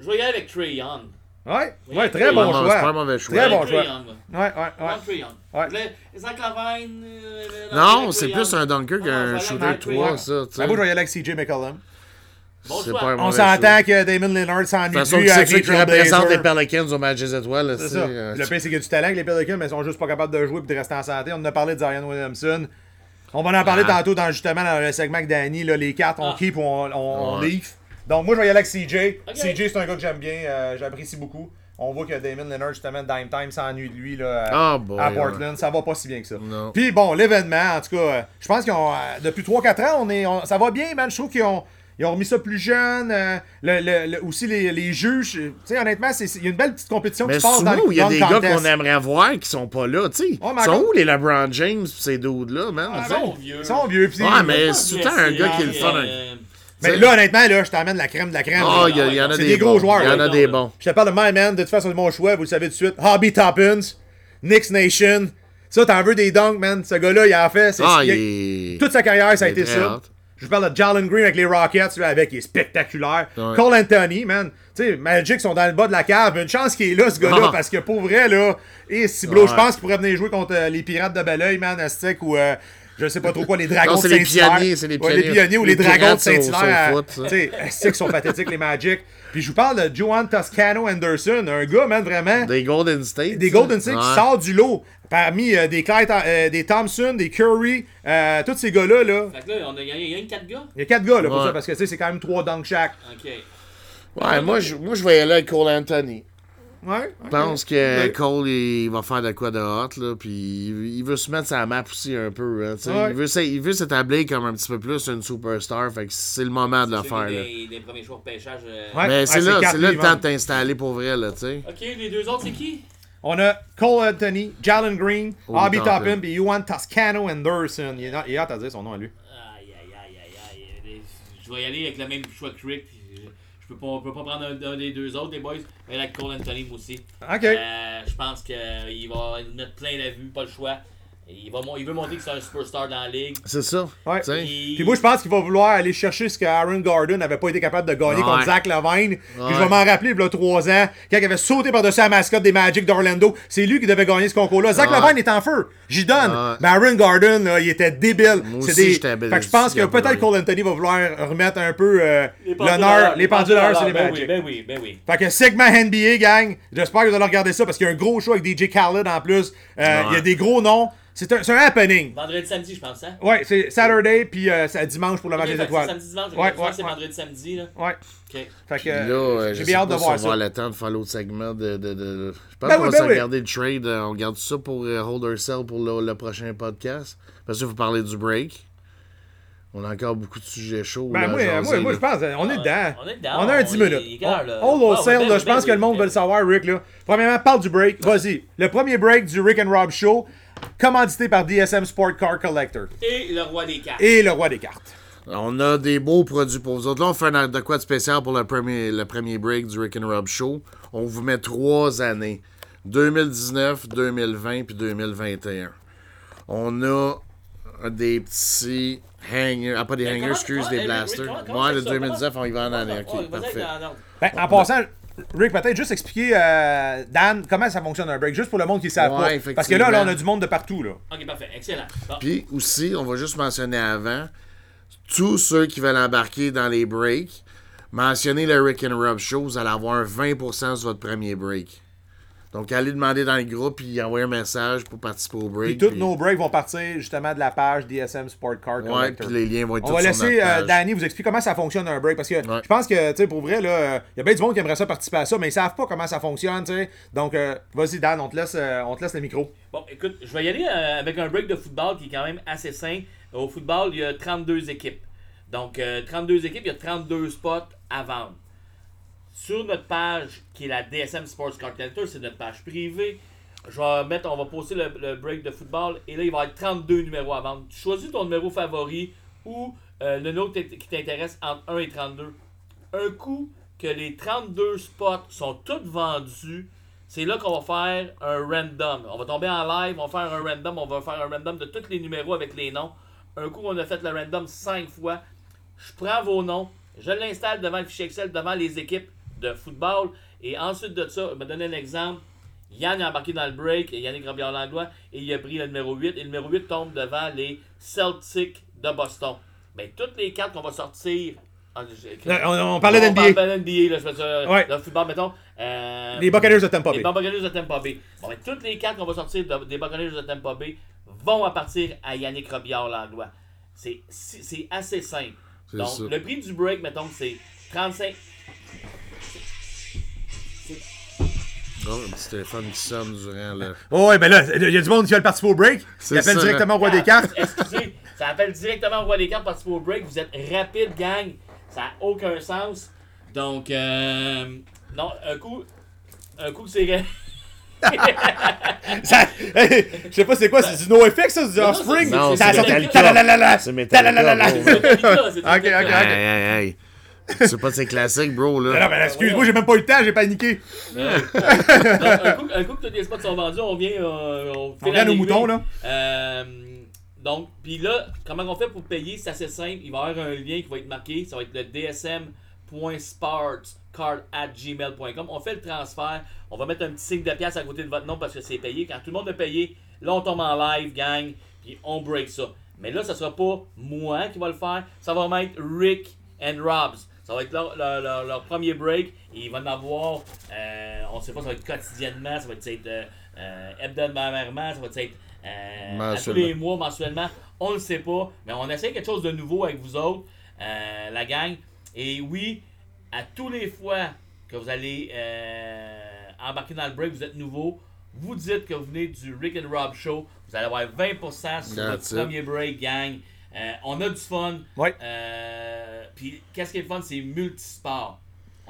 je vais y aller avec Trey Young. Ouais, Oui, ouais, très oui, bon choix. c'est pas un mauvais choix. Très bon choix. Ouais, ouais, ouais. Ouais. Zach Lavine. euh, Non, c'est plus un dunker qu'un vais shooter aller avec 3, Trey ça. Tu sais. Moi, je vais y aller avec CJ McCollum. Bon C'est choix. pas un On s'entend que Damon De toute façon, plus avec les qui représentent les. Pelicans au match des étoiles. C'est ça. euh, Le pire, c'est qu'il y a du talent avec les Pelicans, mais ils sont juste pas capables de jouer et de rester en santé. On en a parlé de Zion Williamson. On va en parler Ah. tantôt dans, justement dans le segment avec Danny. Là, les quatre, on Ah. keep ou on, on, on Ouais. leave. Donc, moi, je vais y aller avec CJ. CJ, c'est un gars que j'aime bien. euh, J'apprécie beaucoup. On voit que Damon Leonard, justement, Dime Time s'ennuie de lui là, à, Ah, boy, à ouais. Portland. Ça va pas si bien que ça. Puis bon, l'événement, en tout cas, euh, je pense qu'ils ont. euh, depuis 3-4 ans, on est, on- ça va bien, man. Je trouve qu'ils ont. Ils ont remis ça plus jeune. euh, le, le- le- aussi, les, les juges. Tu sais, honnêtement, il y a une belle petite compétition Mais qui se passe dans le il y a des gars qu'on aimerait voir qui sont pas là, tu sais. Ils sont où les LeBron James pis ces dudes-là, man? Ah, sais? ben, Ils sont vieux. Ils sont vieux. puis- Ouais, mais c'est tout le temps un gars qui est le fun. Mais là, honnêtement, là, je t'amène la crème de la crème. Ah, il y, en a C'est des, des gros joueurs, Il y en a des bons. Je te parle de My Man, de toute façon, c'est mon choix, vous le savez tout de suite. Hobby Toppins, Knicks Nation. Ça, t'en veux des dunks, man? Ce gars-là, il en fait. Ah, il a- il est... Toute sa carrière, ça a été ça. Je parle de Jalen Green avec les Rockets, lui, avec, il est spectaculaire. Ouais. Cole Anthony, man. Tu sais, Magic sont dans le bas de la cave. Une chance qu'il est là, ce gars-là, Ah. parce que pour vrai, là, et si blo, Ouais. je pense qu'il pourrait venir jouer contre euh, les Pirates de Belleuil, man, Aztec, ou euh, je sais pas trop quoi, les Dragons Non, de c'est les Saint-Hilaire. pionniers, c'est les Ouais, les pionniers. pionniers ou les, Les Dragons de Saint-Hilaire. Tu sais, Aztec qui sont pathétiques, les Magic. Puis je vous parle de Johan Toscano Anderson, un gars, man, vraiment Des Golden State. des. Golden State qui sortent du lot. Parmi euh, des, Clyde, euh, des Thompson, des Curry, euh, tous ces gars-là, là. Fait que là. Il y a une 4 gars? Il y a quatre gars là, pour ça, parce que tu sais, c'est quand même trois dunk chaque. Ok. Ouais, moi, je, moi, je vais y aller avec Cole Anthony. Ouais. Je pense que Ouais. Cole, il va faire de quoi de hot, là, puis il, il veut se mettre sa map aussi un peu, hein, tu sais. Ouais. Il veut il veut s'établir comme un petit peu plus une superstar, fait que c'est le moment de le faire, là. des, des premiers choix de pêchage. euh. Ouais. Mais c'est là, c'est là le temps de t'installer pour vrai, là, tu sais. Ok, les deux autres, c'est qui? On a Cole Anthony, Jalen Green, Oh, Hobby Toppin. Puis Yuan Toscano Anderson. Il est, il est hâte à dire son nom à lui. Aïe, aïe, aïe, aïe, aïe. Je vais y aller avec le même choix que Rick. Peux pas, on peut pas prendre un, un des deux autres, les boys. Mais avec Cole Anthony, aussi. Ok. Euh, je pense qu'il va mettre plein la vue, pas le choix. Il, va, mon- il veut montrer que c'est un superstar dans la ligue. C'est ça. Ouais. Il- Puis moi, je pense qu'il va vouloir aller chercher ce que Aaron Garden n'avait pas été capable de gagner Ouais. contre Zach Levine. Puis je vais m'en rappeler, il y a trois ans, quand il avait sauté par-dessus la mascotte des Magic d'Orlando. C'est lui qui devait gagner ce concours-là. Zach Ouais. Levine est en feu. J'y donne. Ouais. Mais Aaron Garden, là, il était débile. Moi C'est aussi, des... j'étais Fait que je pense que peut-être Cole Anthony va vouloir remettre un peu euh, Les pendules à l'honneur, les pendules à l'heure sur les ben Magic. Oui, ben oui, ben oui. Fait que segment NBA, gang. J'espère que vous allez regarder ça parce qu'il y a un gros show avec DJ Khaled en plus. Euh, Il y a des gros noms. C'est un, c'est un happening. Vendredi, samedi, je pense, hein? Ouais, c'est Saturday puis euh, c'est dimanche pour le match des étoiles. Samedi, dimanche. Ouais, ouais, que c'est ouais. vendredi, samedi, là. Ouais. Ok. Fait que euh, euh, j'ai bien hâte de voir on va avoir ça. le temps de faire l'autre segment de... de, de- Je pense Ben qu'on oui, va ben oui. regarder le trade. euh, On garde ça pour euh, Hold Ourselves pour le, le prochain podcast. Parce que vous parler du break. On a encore beaucoup de sujets chauds. Ben, là, moi, jaser, moi, moi, je pense, on est Ouais, dedans. on est dedans, On a un on 10 est- minutes. Hold Ah, ben, là, je ben, pense que le monde ben, veut le savoir, Rick. Là. Premièrement, parle du break. Vas-y. Le premier break du Rick and Rob Show, commandité par DSM Sport Car Collector. Et le roi des cartes. Et le roi des cartes. On a des beaux produits pour vous autres. Là, on fait un de quoi de spécial pour le premier, le premier break du Rick and Rob Show. On vous met trois années. 2019, 2020 puis 2021. On a des petits hangers. Ah, pas des hangers, excuse, des eh, blasters. comment Ouais, le ça? 2019, on y va en année. Ok, parfait. Ben, en passant, Rick, peut-être juste expliquer, euh, Dan, comment ça fonctionne un break, juste pour le monde qui ne savent Ouais, pas. Parce que là, là, on a du monde de partout. Là. Ok, parfait. Excellent. Bon. Puis aussi, on va juste mentionner avant, tous ceux qui veulent embarquer dans les breaks, mentionnez le Rick and Rob Show, vous allez avoir un 20% sur votre premier break. Donc, allez demander dans le groupe et envoyer un message pour participer au break. Puis tous puis- nos breaks vont partir justement de la page DSM Sport Car Ouais, puis les liens vont être On tous va sur laisser euh. Danny vous expliquer comment ça fonctionne un break parce que Ouais. je pense que tu sais pour vrai là il y a bien du monde qui aimerait ça participer à ça mais ils savent pas comment ça fonctionne tu sais donc euh, vas-y Dan on te laisse euh, on te laisse le micro Bon, écoute, je vais y aller euh, avec un break de football qui est quand même assez simple. Au football, il y a 32 équipes. Donc, euh, 32 équipes, il y a 32 spots à vendre. Sur notre page, qui est la DSM Sports Car Collector, c'est notre page privée. Je vais mettre, on va poster le, break de football et là, il va y avoir 32 numéros à vendre. Tu choisis ton numéro favori ou euh, le qui qui t'intéresse entre 1 et 32. Un coup que les 32 spots sont tous vendus, c'est là qu'on va faire un random. On va tomber en live, on va faire un random, on va faire un random de tous les numéros avec les noms. Un coup, on a fait le random 5 fois. Je prends vos noms, je l'installe devant le fichier Excel, devant les équipes de football. Et ensuite de ça, je vais donner un exemple. Yann est embarqué dans le break, Yannick Robillard-Langlois, et il a pris le numéro 8. Et le numéro 8 tombe devant les Celtics de Boston. Mais toutes les cartes qu'on va sortir. ah, on, on parlait on d'NBA parle d'NBA, là, je fais ça. Ouais. Le football, mettons. euh, les Buccaneers de Tampa les Bay Buccaneers de Tampa Bay. Bon, ben, toutes les cartes qu'on va sortir de- des Buccaneers de Tampa Bay vont appartenir à Yannick Robillard-Langlois. C'est c'est- c'est assez simple. Donc, ça. le prix du break, mettons, c'est 35. Oh, un petit téléphone qui sonne durant le. oh ouais ben là il y a du monde qui veut participer au break C'est il appelle ça, directement au roi Ah, des cartes Excusez, ça appelle directement au roi des cartes participer au break. Vous êtes rapide, gang. Ça n'a aucun sens. Donc, euh, non, un coup, un coup c'est. *laughs* Ça- hey, je sais pas c'est quoi c'est du NoFX ça c'est du Non, Offspring? c'est- Non, ça c'est Metallica. Talalalala, C'est Metallica, Ok, ok, ok. Hey, hey. C'est pas de ces classiques, bro, Non, là. non, mais excuse-moi, j'ai même pas eu le temps, j'ai paniqué. Donc, *laughs* un, coup, un coup que tous les spots sont vendus, on vient. euh, on On fait vient la aux moutons, là. Euh, donc, puis là, comment on fait pour payer? C'est assez simple. Il va y avoir un lien qui va être marqué. Ça va être le dsm.sportscard.gmail.com. On fait le transfert. On va mettre un petit signe de pièce à côté de votre nom parce que c'est payé. Quand tout le monde a payé, là, on tombe en live, gang. Puis on break ça. Mais là, ça sera pas moi qui va le faire. Ça va être Rick and Robs. Ça va être leur, leur- leur- leur premier break. Et il va en avoir, euh, on sait pas, ça va être quotidiennement, ça va être euh, euh, hebdomadairement, ça va être à tous les mois, mensuellement. On le sait pas. Mais on essaie quelque chose de nouveau avec vous autres, la gang. Et oui, à tous les fois que vous allez embarquer dans le break, vous êtes nouveau. Vous dites que vous venez du Rick and Rob Show. Vous allez avoir 20% sur votre it. premier break, gang. Euh, on a du fun. Ouais. Euh, Puis, qu'est-ce qui est le fun? C'est multisport.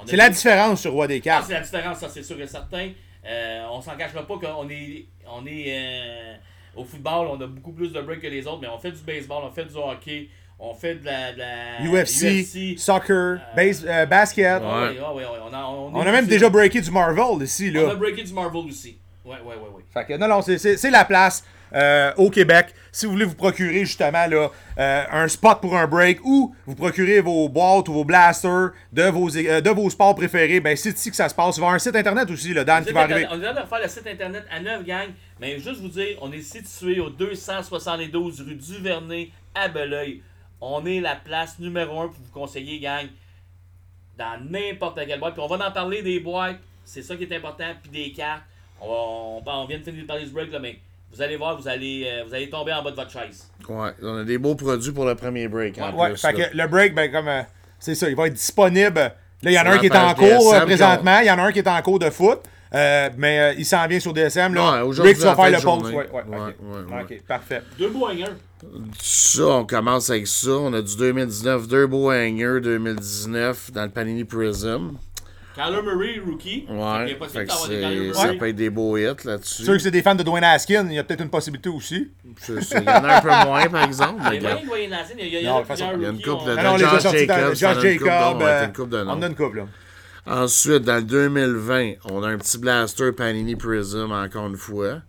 C'est la différence sur Roi des ah, cartes. c'est la différence, ça, c'est sûr et certain. Euh, on s'en cachera pas qu'on est, on est euh, au football, on a beaucoup plus de breaks que les autres, mais on fait du baseball, on fait du hockey, on fait de la, de la UFC, soccer, base- euh, basket. Oui, oui, ah oui, on a, on a même déjà breaké du Marvel ici, On a là. breaké du Marvel aussi. Ouais, ouais, ouais, ouais. Fait que non, non, c'est la place euh, au Québec. Si vous voulez vous procurer justement là, euh, un spot pour un break ou vous procurez vos boîtes ou vos blasters de vos, euh, de vos sports préférés, ben c'est ici que ça se passe. Il va y avoir un site internet aussi, le Dan, qui va arriver. On vient de faire le site internet à 9 gang, mais juste vous dire, on est situé au 272 rue Duvernay à Beleuil. On est la place numéro 1 pour vous conseiller, gang, dans n'importe quelle boîte. Puis on va en parler des boîtes, c'est ça qui est important, puis des cartes. On, va- on, on vient de finir de parler du break, là, mais vous allez voir, vous allez, euh, vous allez tomber en bas de votre chaise. Ouais, on a des beaux produits pour le premier break. En Ouais, plus, fait là. que le break, ben comme. euh, c'est ça, il va être disponible. Là, il y en a un qui est en cours DSM, présentement. Il y en a un qui est en cours de foot. Euh, mais euh, il s'en vient sur DSM. Là. Ouais, aujourd'hui, Rick, tu vas en faire le journée. Ouais, ouais, Ouais, ok. ouais, ouais. Ok, parfait. Deux beaux hangers. Ça, on commence avec ça. On a du 2019, deux beaux hangers 2019 dans le Panini Prism. Kyler Murray, rookie. Il Ouais. est possible d'avoir des Kyler c'est- ça Murray. peut être des beaux hits là-dessus. Ceux que c'est des fans de Dwayne Haskins, il y a peut-être une possibilité aussi. C'est- c'est- Il y en a un peu moins, par exemple. Il mais de voyer Nassim, il y a- il y Non, a de façon, plusieurs il y a une on- de- non, a Josh Jacobs, Josh de on en a une couple, là. Ensuite, dans le 2020, on a un petit blaster Panini Prism, encore une fois.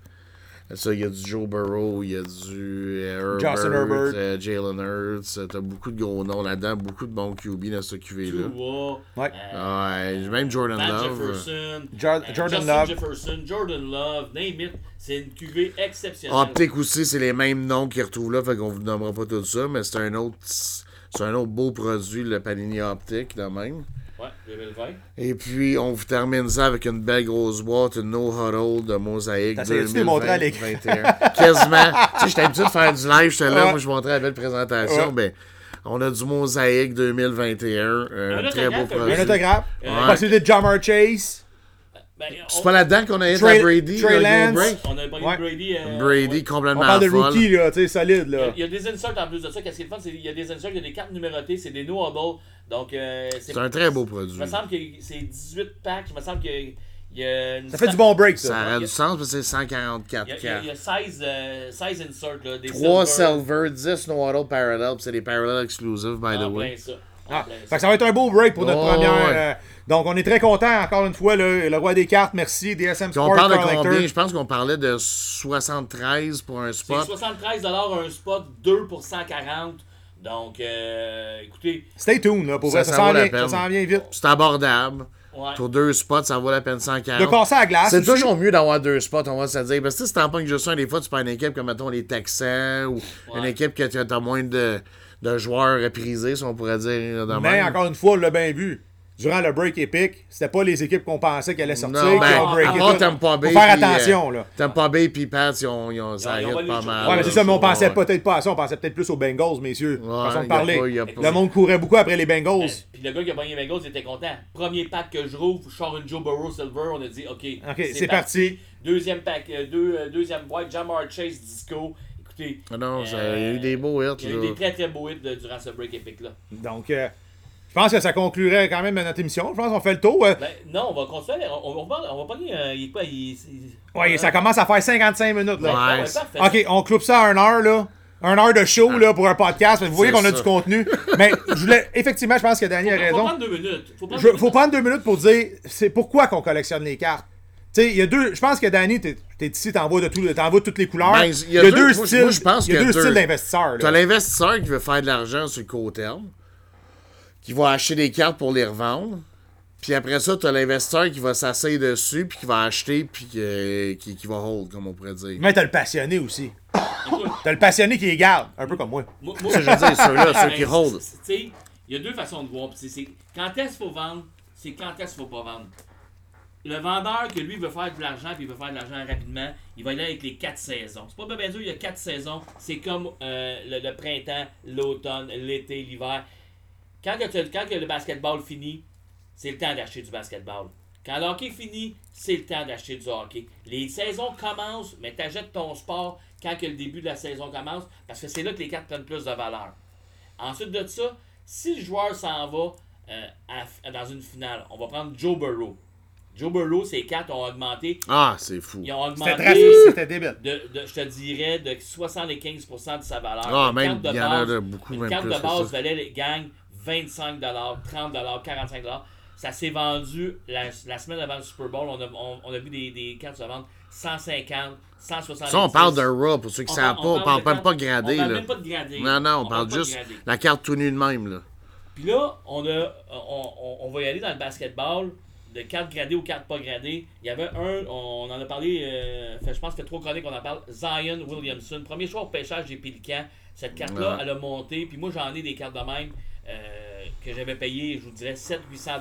Ça, il y a du Joe Burrow, il y a du euh, Justin Herbert, Herbert. euh, Jalen Hurts. euh, T'as beaucoup de gros noms là-dedans, beaucoup de bons QB dans ce QV-là. Ouais. euh, Ouais, même Jordan Matt Love. Jefferson, Jor- Jordan Justin Love. Jefferson, Jordan Love, name it. C'est une QV exceptionnelle. Optique aussi, c'est les mêmes noms qu'ils retrouvent là, fait qu'on vous nommera pas tout ça, mais c'est un autre c'est un autre beau produit, le Panini Optique, de même. Ouais, 2020. Et puis, on vous termine ça avec une belle grosse boîte, une No Huddle de Mosaïque T'essayais-tu de les montrer à l'écran? 2021. Quasiment. tu sais, j'étais habitué de faire du live, j'étais là, Ouais. moi je montrais la belle présentation, Ouais. ben, on a du Mosaïque 2021, un, Un très beau produit. Un autographe. Ouais. Possibilité de Jamar Chase. Ben, C'est on- pas là-dedans qu'on a hit Trey- à Brady, Trey le Lance. Break? On a Ouais. Brady. euh, Brady ouais. On complètement parle de rookie, là, tu sais, solide, Il y, a, là. il y a des inserts en plus de ça. Qu'est-ce qui est le fun, c'est qu'il y a des inserts, il y a des cartes numérotées, c'est des no huddle. Donc, euh, C'est un très beau Il produit. me semble que c'est 18 packs. Il me semble qu'il y a une Ça fait du bon break, Ça ça. a du sens parce que c'est 144 Il y a, il y a- il y cartes. a 16, euh, 16 inserts. Là, des 3 silver. silver, 10 no auto parallel, puis c'est des parallel exclusives, by the En way. ça. Ah, ça. que ça va être un beau break pour notre Oh, première. ouais. Donc, on est très content encore une fois, le roi des cartes. Merci, DSM Puis on Sport parle de Collector. combien? Je pense qu'on parlait de 73 pour un C'est spot. 73 un spot, 2 pour 140. Donc, euh, écoutez, Stay tuned, là, pour Ça, vrai. Ça, ça s'en vaut la vient, ça vient vite. C'est abordable. ouais. Pour deux spots, ça vaut la peine 140. De casser à la glace. C'est toujours mieux d'avoir deux spots, on va se dire. Parce que si t'en pognes juste un, des fois, tu prends une équipe comme, mettons, les Texans ou une équipe que tu as moins de, de joueurs reprisés, si on pourrait dire. De Mais même. encore une fois, on l'a bien vu. Durant le break épique, c'était pas les équipes qu'on pensait qu'elles allaient sortir Non, qui ben, ont à part. Tampa Bay. Faut faire puis, attention, euh, là. Tampa Bay puis Pats, ils ont, ils ont, ça Ils ont- ils ont hit pas mal. Ouais, mais c'est ça, mais on pensait Ouais. peut-être pas à ça, on pensait peut-être plus aux Bengals, messieurs. Ouais, façon de parler. pas- Le monde courait beaucoup après les Bengals. Euh, Puis le gars qui a pogné les Bengals il était content. Premier pack que je rouvre, je sors une Joe Burrow Silver. On a dit, OK, Ok, c'est parti. Deuxième pack, euh, deux, euh, deuxième boîte, Jamar Chase Disco. Écoutez, Ah non, euh, il y a eu des beaux hits. il y a eu des très très beaux hits de- durant ce break épique-là. Donc, euh, pense que ça conclurait quand même notre émission. Je pense qu'on fait le tour. Euh, Ben, non, on va continuer. On, on va, on va pogner. euh, il quoi il, il- ouais, ça commence à faire 55 minutes. Là. Ok, on cloupe ça à une heure, là. Un heure de show, là, pour un podcast. Vous voyez qu'on a du contenu. *laughs* Mais, je voulais, effectivement, je pense que Danny a Faut raison. prendre deux minutes. Faut prendre Je, deux faut minutes. prendre deux minutes pour dire c'est pourquoi qu'on collectionne les cartes. Tu sais, il y a deux. Je pense que Danny, t'es es ici, t'en vois de tout, de toutes les couleurs. Ben, il il y a, deux, moi, styles. moi, je pense il y a a deux deux. styles d'investisseurs. T'as l'investisseur qui veut faire de l'argent sur le court terme, qui va acheter des cartes pour les revendre. Puis après ça, t'as l'investisseur qui va s'asseoir dessus, puis qui va acheter, puis qui, qui, qui va hold, comme on pourrait dire. Mais t'as le passionné aussi. T'as le passionné qui les garde, un peu comme moi. moi- moi- Ça, je veux dire, ceux-là, *laughs* ceux qui hold. Tu il y a deux façons de voir. C'est quand est-ce qu'il faut vendre, c'est quand est-ce qu'il faut pas vendre. Le vendeur que lui veut faire de l'argent, puis il veut faire de l'argent rapidement, il va y aller avec les quatre saisons. C'est pas bien dur, il y a quatre saisons. C'est comme euh, le, le printemps, l'automne, l'été, l'hiver. Quand, que quand que le basketball finit, c'est le temps d'acheter du basketball. Quand le hockey finit, c'est le temps d'acheter du hockey. Les saisons commencent, mais tu achètes ton sport quand que le début de la saison commence, parce que c'est là que les cartes prennent plus de valeur. Ensuite de ça, si le joueur s'en va euh, à- dans une finale, on va prendre Joe Burrow. Joe Burrow, ses cartes ont augmenté. Ah, c'est fou. Ils ont C'était augmenté, c'était débile. de, de- je te dirais, de 75% de sa valeur. Ah, Une même, carte de il y en a base- de beaucoup, Une même carte plus de base valait, gagne 25 30 45 Ça s'est vendu la, la semaine avant le Super Bowl. On a, on, on a vu des, des cartes se vendre 150, 170. Ça, on parle d'un raw, pour ceux qui On savent pas. on On parle parle même pas de de gradé, on parle là. même pas de gradé. Non, non, on On parle de juste gradé. la carte tout nue de même, là. Puis là, on, a, on, on- on va y aller dans le basketball, de cartes gradées ou cartes pas gradées. Il y avait un, on en a parlé, euh, fait, je pense que trois chroniques qu'on en parle, Zion Williamson. Premier choix au pêchage des Pélicans. Cette carte-là, Ouais. elle a monté. Puis moi, j'en ai des cartes de même euh, que j'avais payé, je vous dirais, 700-800$. Puis à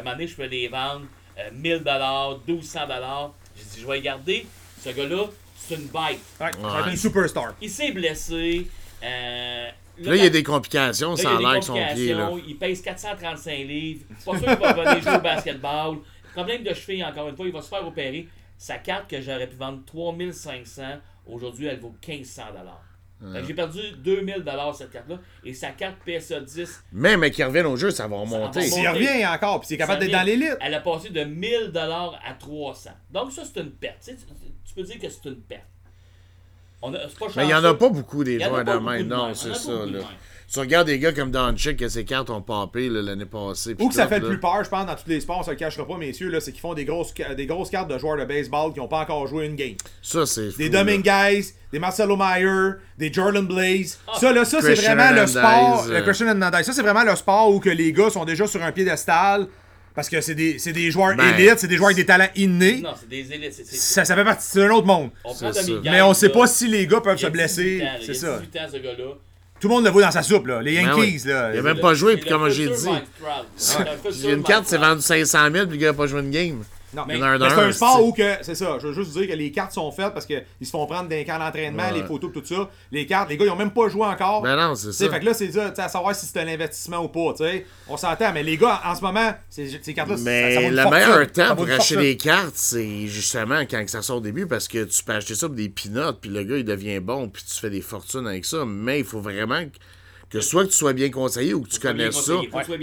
un moment donné, je peux les vendre euh, 1000$, 1200$. J'ai dit, je vais les garder. Ce gars-là, c'est une bête. Ouais, une superstar. Il s'est blessé. Euh, Là, il y a des complications, Là, ça a l'air des que son pied, là. complications, Il pèse 435 livres. Pas sûr qu'il va revenir jouer au basketball. Problème de cheville, encore une fois, il va se faire opérer. Sa carte que j'aurais pu vendre 3500, aujourd'hui, elle vaut 1500 Fait J'ai perdu 2000 cette carte-là. Et sa carte PSA 10, Même mais qui reviennent au jeu, ça va remonter. va S'il revient encore, puis s'il est capable d'être dans l'élite. Elle a passé de 1000 à 300. Donc ça, c'est une perte. Tu, sais, tu- tu peux dire que c'est une perte. On a- c'est pas Mais il n'y en a pas beaucoup des joueurs de de Non, c'est ça. Là. Tu regardes des gars comme Doncic que ses cartes ont popé là, l'année passée. Ou que ça fait le plus peur, je pense, dans tous les sports, on se le cachera pas, messieurs, là, c'est qu'ils font des grosses, des grosses cartes de joueurs de baseball qui n'ont pas encore joué une game. Ça, c'est Des. Dominguez, des Marcelo Mayer, des Jordan Blaze. ça, là, ça, c'est vraiment le sport. euh. Le Christian Hernandez. Ça, c'est vraiment le sport où que les gars sont déjà sur un piédestal. Parce que c'est des, c'est des joueurs Ben, élites, c'est des joueurs avec des talents innés. Non, c'est des élites. Ça, ça fait partie, c'est un autre monde. On prend ça. Mais on sait pas si les gars peuvent se a 18 blesser. C'est ça. 18 ans, ce gars-là. Tout le monde le voit dans sa soupe, là. Les Ben Yankees, oui. là. Il a même pas joué, puis comme j'ai dit. J'ai une carte, c'est vendu 500 000, puis le gars n'a pas joué une game. Non, mais, mais c'est d'un, un sport où que, c'est ça, je veux juste dire que les cartes sont faites parce qu'ils se font prendre des camps d'entraînement, Ouais. les photos, tout ça. Les cartes, les gars, ils ont même pas joué encore. Ben non, c'est Tu sais, ça. fait que là, c'est ça, à savoir si c'est un investissement ou pas, tu sais. On s'entend, mais les gars, en ce moment, ces, ces cartes-là, ça, ça vaut Mais une le meilleur Ça temps pour acheter des cartes, c'est justement quand que ça sort au début parce que tu peux acheter ça pour des peanuts, puis le gars il devient bon, puis tu fais des fortunes avec ça. Mais il faut vraiment que, que soit que tu sois bien conseillé ou que tu connaisses ça,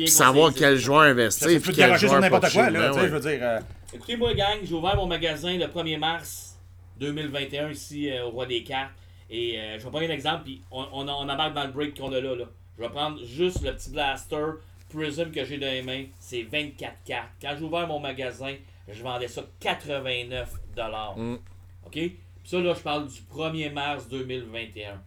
savoir quel joueur Ça, investir, tu puis peux te sur joueur n'importe quoi, là, tu sais, Ben je veux dire. euh, Écoutez-moi, gang, j'ai ouvert mon magasin le 1er mars 2021 ici euh, au Roi des Cartes. Et euh, je vais prendre un exemple, puis on, on, on embarque dans le break qu'on a là, là. Je vais prendre juste le petit blaster Prism que j'ai dans les mains. C'est 24 cartes. Quand j'ai ouvert mon magasin, je vendais ça 89 Mm. OK? Puis ça, là, je parle du 1er mars 2021.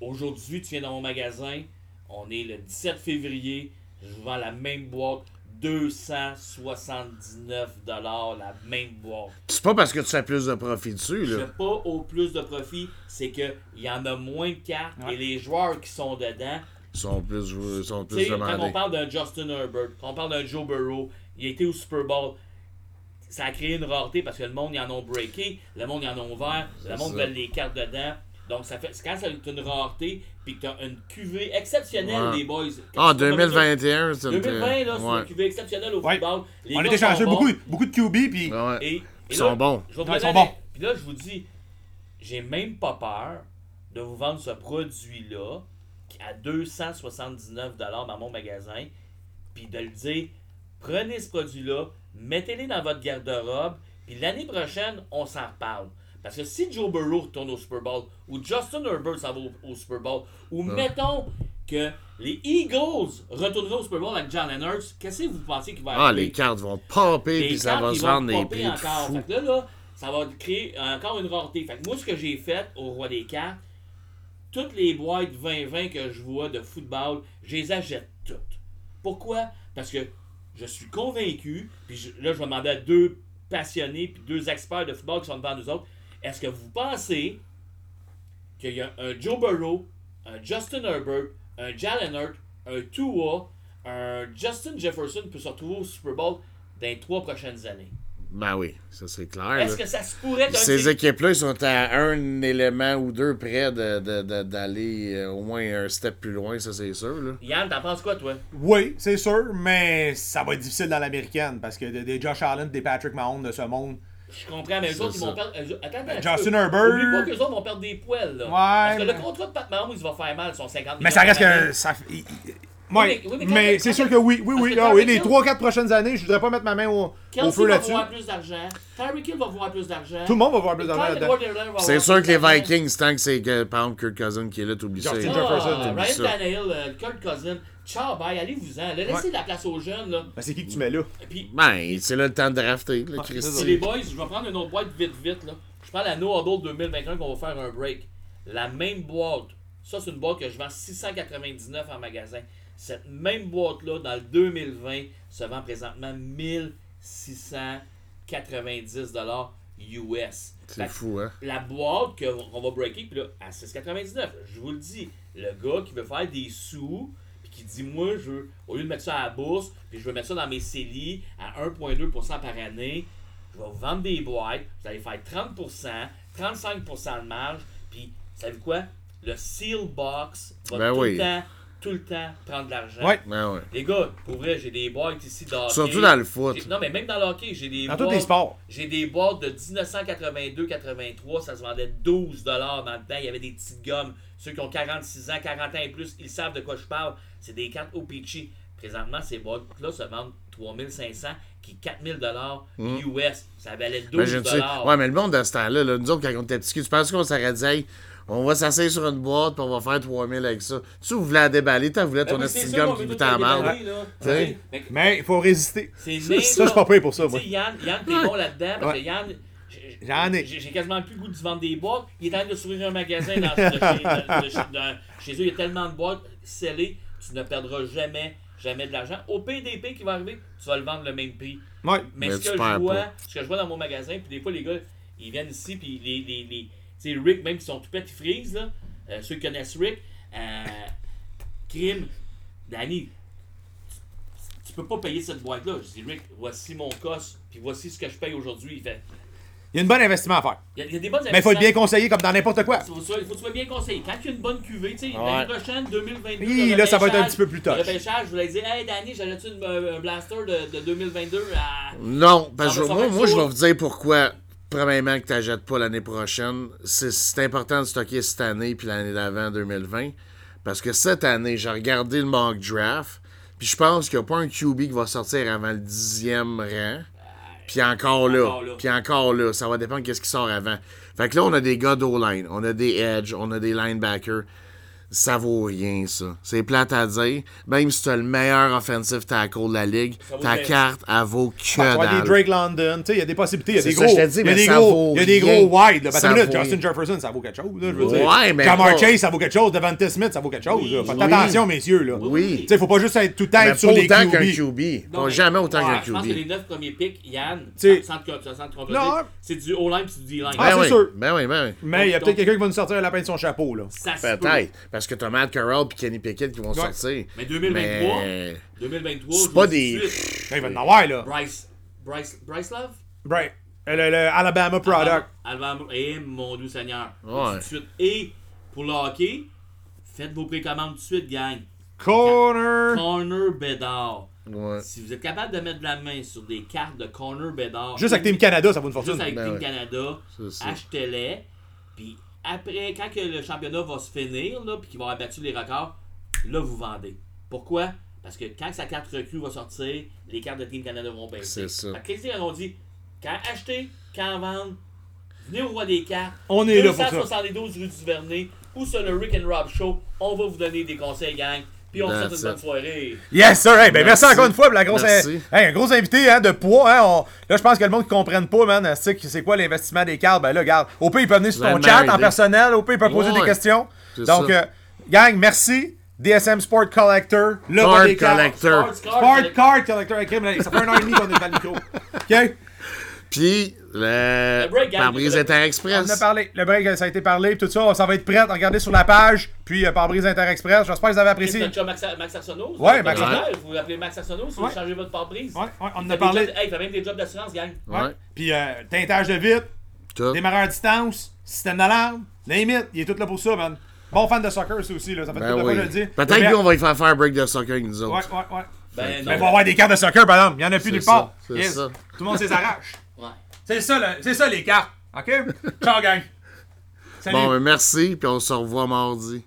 Aujourd'hui, tu viens dans mon magasin, on est le 17 février, je vous vends la même boîte, 279 la même boîte. C'est pas parce que tu fais plus de profit dessus, Je là. fais pas au plus de profit, c'est que il y en a moins de cartes et les joueurs qui sont dedans. Ils sont plus, joués- ils sont plus sais, quand on demandés. parle d'un Justin Herbert, quand on parle d'un Joe Burrow, il a été au Super Bowl. Ça a créé une rareté parce que le monde y en a breaké, le monde y en a ouvert, le monde veut les cartes dedans. Donc ça fait quand c'est une rareté puis que tu as une cuvée exceptionnelle Ouais. les boys. Ah, Quand tu vas mettre ça- 2021, c'est une- 2020 là, c'est ouais. une cuvée exceptionnelle au Ouais. football. Les On était chanceux, bons. beaucoup, beaucoup de QB, puis. Et, Ils sont bons. Ils sont bons. Puis là, je vous dis, j'ai même pas peur de vous vendre ce produit-là qui- à 279 dans mon magasin, puis de le dire, prenez ce produit-là, mettez-le dans votre garde-robe, puis l'année prochaine, on s'en reparle. Parce que si Joe Burrow retourne au Super Bowl, ou Justin Herbert s'en va au, au Super Bowl, ou mettons que les Eagles retourneraient au Super Bowl avec Jalen Hurts, qu'est-ce que vous pensez qu'il va Ah, arriver? les cartes vont popper, Les puis ça va se vendre des prix encore. fou. Fait que là, là, ça va créer encore une rareté. Fait que moi, ce que j'ai fait au Roi des Cartes, toutes les boîtes 2020 que je vois de football, je les achète toutes. Pourquoi? Parce que je suis convaincu, puis je- là, je vais demander à deux passionnés puis deux experts de football qui sont devant nous autres, est-ce que vous pensez qu'il y a un Joe Burrow, un Justin Herbert, un Jalen Hurts, un Tua, un Justin Jefferson peut se retrouver au Super Bowl dans les trois prochaines années? Ben oui, ça c'est clair. Est-ce que ça se pourrait Ces équipes-là, ils sont à un élément ou deux près de- de- de- d'aller euh, au moins un step plus loin, ça c'est sûr. Là. Yann, t'en penses quoi, toi? Oui, c'est sûr, mais ça va être difficile dans l'américaine parce que des, des Josh Allen, des Patrick Mahomes de ce monde. Je comprends, mais eux autres, ils ça. vont perdre. eux- Attends, attends. Justin. Herbert. Oublie pas qu'eux autres vont perdre des poils, là. Ouais, Parce que mais- le contrat de Pat Mahomes, il va faire mal, son 50 Mais ça reste que. Ça, Oui, mais- oui, mais mais quand- c'est sûr que oui, oui, oui. Ah, oui, les Hill- 3-4 prochaines années, je voudrais pas mettre ma main au, au Kelsey feu va là-dessus. voir plus d'argent. Tyreek Hill va voir plus d'argent. Tout le monde va voir plus d'argent va C'est sûr que les. Vikings, tant que c'est que, par exemple Kirk Cousin qui est là, t'oublies ça. Justin. Jefferson, Ah, t'oublies Ryan. Tannehill, euh, Kurt Cousin. Ciao, bye, allez-vous-en. Laissez la place aux jeunes, là. Ben, c'est qui que tu mets là? Ben, c'est là le temps de drafter, là, Christy. les boys, je vais prendre une autre boîte vite vite là. Je prends la No Huddle 2021 qu'on va faire un break. La même boîte, ça c'est une boîte que je vends 699 en magasin. Cette même boîte là dans le 2020 se vend présentement 1690 dollars US. C'est fou, hein? la boîte qu'on va breaker, puis là, à 6,99. Je vous le dis, le gars qui veut faire des sous, puis qui dit, moi, je veux, au lieu de mettre ça à la bourse, puis je veux mettre ça dans mes CELI à 1,2% par année, je vais vous vendre des boîtes, vous allez faire 30%, 35% de marge, puis, savez-vous quoi? Le Seal Box va Ben tout oui. le temps tout le temps prendre de l'argent. Ouais. Ben ouais. Les gars, pour vrai, j'ai des boîtes ici hockey. Surtout dans le foot. Non, mais même dans le hockey, j'ai des Dans boîtes. tous les sports. J'ai des boîtes de 1982-83, ça se vendait 12 dans le temps. Il y avait des petites gommes. Ceux qui ont 46 ans, 40 ans et plus, ils savent de quoi je parle. C'est des cartes OPC. Présentement, ces boîtes-là se vendent 3500 qui est 4000 US. Ça valait 12 Imagine-tu- Ouais, mais le monde de ce temps-là, là, nous autres, quand on était petits, tu penses qu'on hey, on va s'asseoir sur une boîte puis on va faire 3000 avec ça. Tu vous voulez la déballer, tu voulais ton Ben gomme on qui tout à merde. Mais- il faut résister. C'est Ça, je suis pas payé pour ça, moi. Yann, Yann t'es bon là-dedans parce Ouais. que Yann, j'ai- J'en ai. J'ai j'ai quasiment plus le goût de se vendre des boîtes. Il est en train de s'ouvrir un magasin dans, de chez, de- de- de- de- chez eux. Il y a tellement de boîtes scellées, tu ne perdras jamais, jamais de l'argent. Au PDP qui va arriver, tu vas le vendre le même prix. Ouais. Mais, Mais ce, que je vois, ce que je vois dans mon magasin, puis des fois, les gars, ils viennent ici, puis les, les, sais, Rick, même qui sont tout petits frises, là, euh, ceux qui connaissent Rick, euh, Crime, Danny, tu, tu peux pas payer cette boîte-là. Je dis, Rick, voici mon cost, puis voici ce que je paye aujourd'hui. Il fait, Il y a une bonne investissement à faire. il y a, il y a des bonnes Mais il faut être bien conseillé comme dans n'importe quoi. Il faut, que tu sois- il faut que tu sois bien conseillé. Quand il y a une bonne cuvée, tu sais, Ouais. l'année prochaine, 2022. Oui, le là, ça va être un petit peu plus touch. Le repêchage, je voulais dire, hey Danny, j'aurais-tu une- un blaster de, de 2022 à. Non, parce que moi, moi, je vais vous dire pourquoi. Premièrement, que tu n'achètes pas l'année prochaine. C'est- important de stocker cette année puis l'année d'avant, 2020. Parce que cette année, j'ai regardé le mock draft. Puis je pense qu'il n'y a pas un QB qui va sortir avant le dixième rang. Puis encore là. Encore là. Puis encore là. Ça va dépendre de ce qui sort avant. Fait que là, on a des gars d'O-line. On a des edge. On a des linebackers. Ça vaut rien, ça. C'est plate à dire. Même si tu as le meilleur offensive tackle de la ligue, ta carte, elle vaut que avoir dalle. des Drake London, tu sais, il y a des possibilités, il y a C'est des ça, gros, il y a des ça gros, vaut il y a des rien. gros wide, là. Justin. Jefferson, ça vaut quelque chose, là, je veux Ouais, dire. mais Jamar pas- Chase, ça vaut quelque chose. Devante Smith, ça vaut quelque chose, là. Faites oui. attention, messieurs, là. Oui. Tu sais, faut pas juste être tout être sur pas les autant qu'un QB. QB. Non, Pas mais- jamais autant Ouais, qu'un Je pense que les QB. 9 premiers picks, Yann, sans, te- contredire, c'est du O-line puis du D-line. Ah, c'est oui. sûr. Ben oui, ben oui. Mais il y a peut-être quelqu'un qui va nous sortir un lapin de son chapeau, là. Ça se peut. Parce que t'as Matt Carroll et Kenny Pickett qui vont sortir. Mais 2023, Mais 2023, c'est pas des- Là, il va en avoir, là. Bryce, Bryce, Bryce Love? Right. Le, le Alabama Product. Alabama, et mon doux Seigneur. Ouais. Tout de suite. Et pour le hockey, faites vos précommandes tout de suite, gang. Corner. Corner Bédard. Ouais. Si vous êtes capable de mettre de la main sur des cartes de Corner Bédard, Juste avec Team Canada, ça vaut une juste fortune. avec Ben Team ouais. Canada, achetez-les. Puis après, quand que le championnat va se finir, là, puis qu'il va avoir battu les records, là, vous vendez. Pourquoi? Parce que quand sa carte recrue va sortir, les cartes de Team Canada vont baisser. C'est ça. Fait que qu'est-ce qu'ils ont dit? Quand acheter, quand vendre, venez au roi des cartes. On est là pour ça. 272 rue du Vernet ou sur le Rick and Rob Show. On va vous donner des conseils, gang. Puis on souhaite That's une bonne soirée. Yes, sir. Hey, ben, merci. Merci. encore une fois pour la grosse. Merci. Hey, un gros invité hein, de poids. Hein, on- Là, je pense que le monde ne comprenne pas, man. C'est c'est quoi l'investissement des cartes? Ben là, regarde. Au pire, il peut venir sur ton chat en personnel. Au pire, il peut poser Ouais. des questions. Donc, euh, gang, merci. DSM Sport Collector. Le cartes. Collector. Sport Sport Card Collector. Ça fait un an et demi qu'on est dans le micro. *laughs* OK? Puis, le, Le break, gang, pare-brise le- On Inter-Express. en a parlé. Le break, ça a été parlé. Tout ça, ça va être prêt. Regardez sur la page. Puis, euh, par brise Inter-Express. J'espère que vous avez C'est apprécié. Max, Max Arsenault. Ouais, Max Arsenault. Vous l'appelez Max Arsenault si Ouais. vous changez votre pare-brise. Ouais, ouais, on en a des parlé. jobs- hey, il fait même des jobs d'assurance, gang. Ouais. Puis, euh, teintage de vitre. Tout. Démarreur à distance, système d'alarme, limite, il est tout là pour ça, man. Bon fan de soccer, ça aussi, là. Ça fait Ben fois oui. que le dis. Peut-être Mais- qu'on va y faire faire un break de soccer avec nous autres. Ouais, ouais, ouais. Ben, il va y avoir des cartes de soccer, par exemple. Il y en a plus ça, part. c'est Yes. ça. Tout le monde s'les arrache. Ouais. *laughs* C'est ça, le- c'est ça, les cartes. OK? Ciao, gang. *laughs* Salut. Bon, ben merci, puis on se revoit mardi.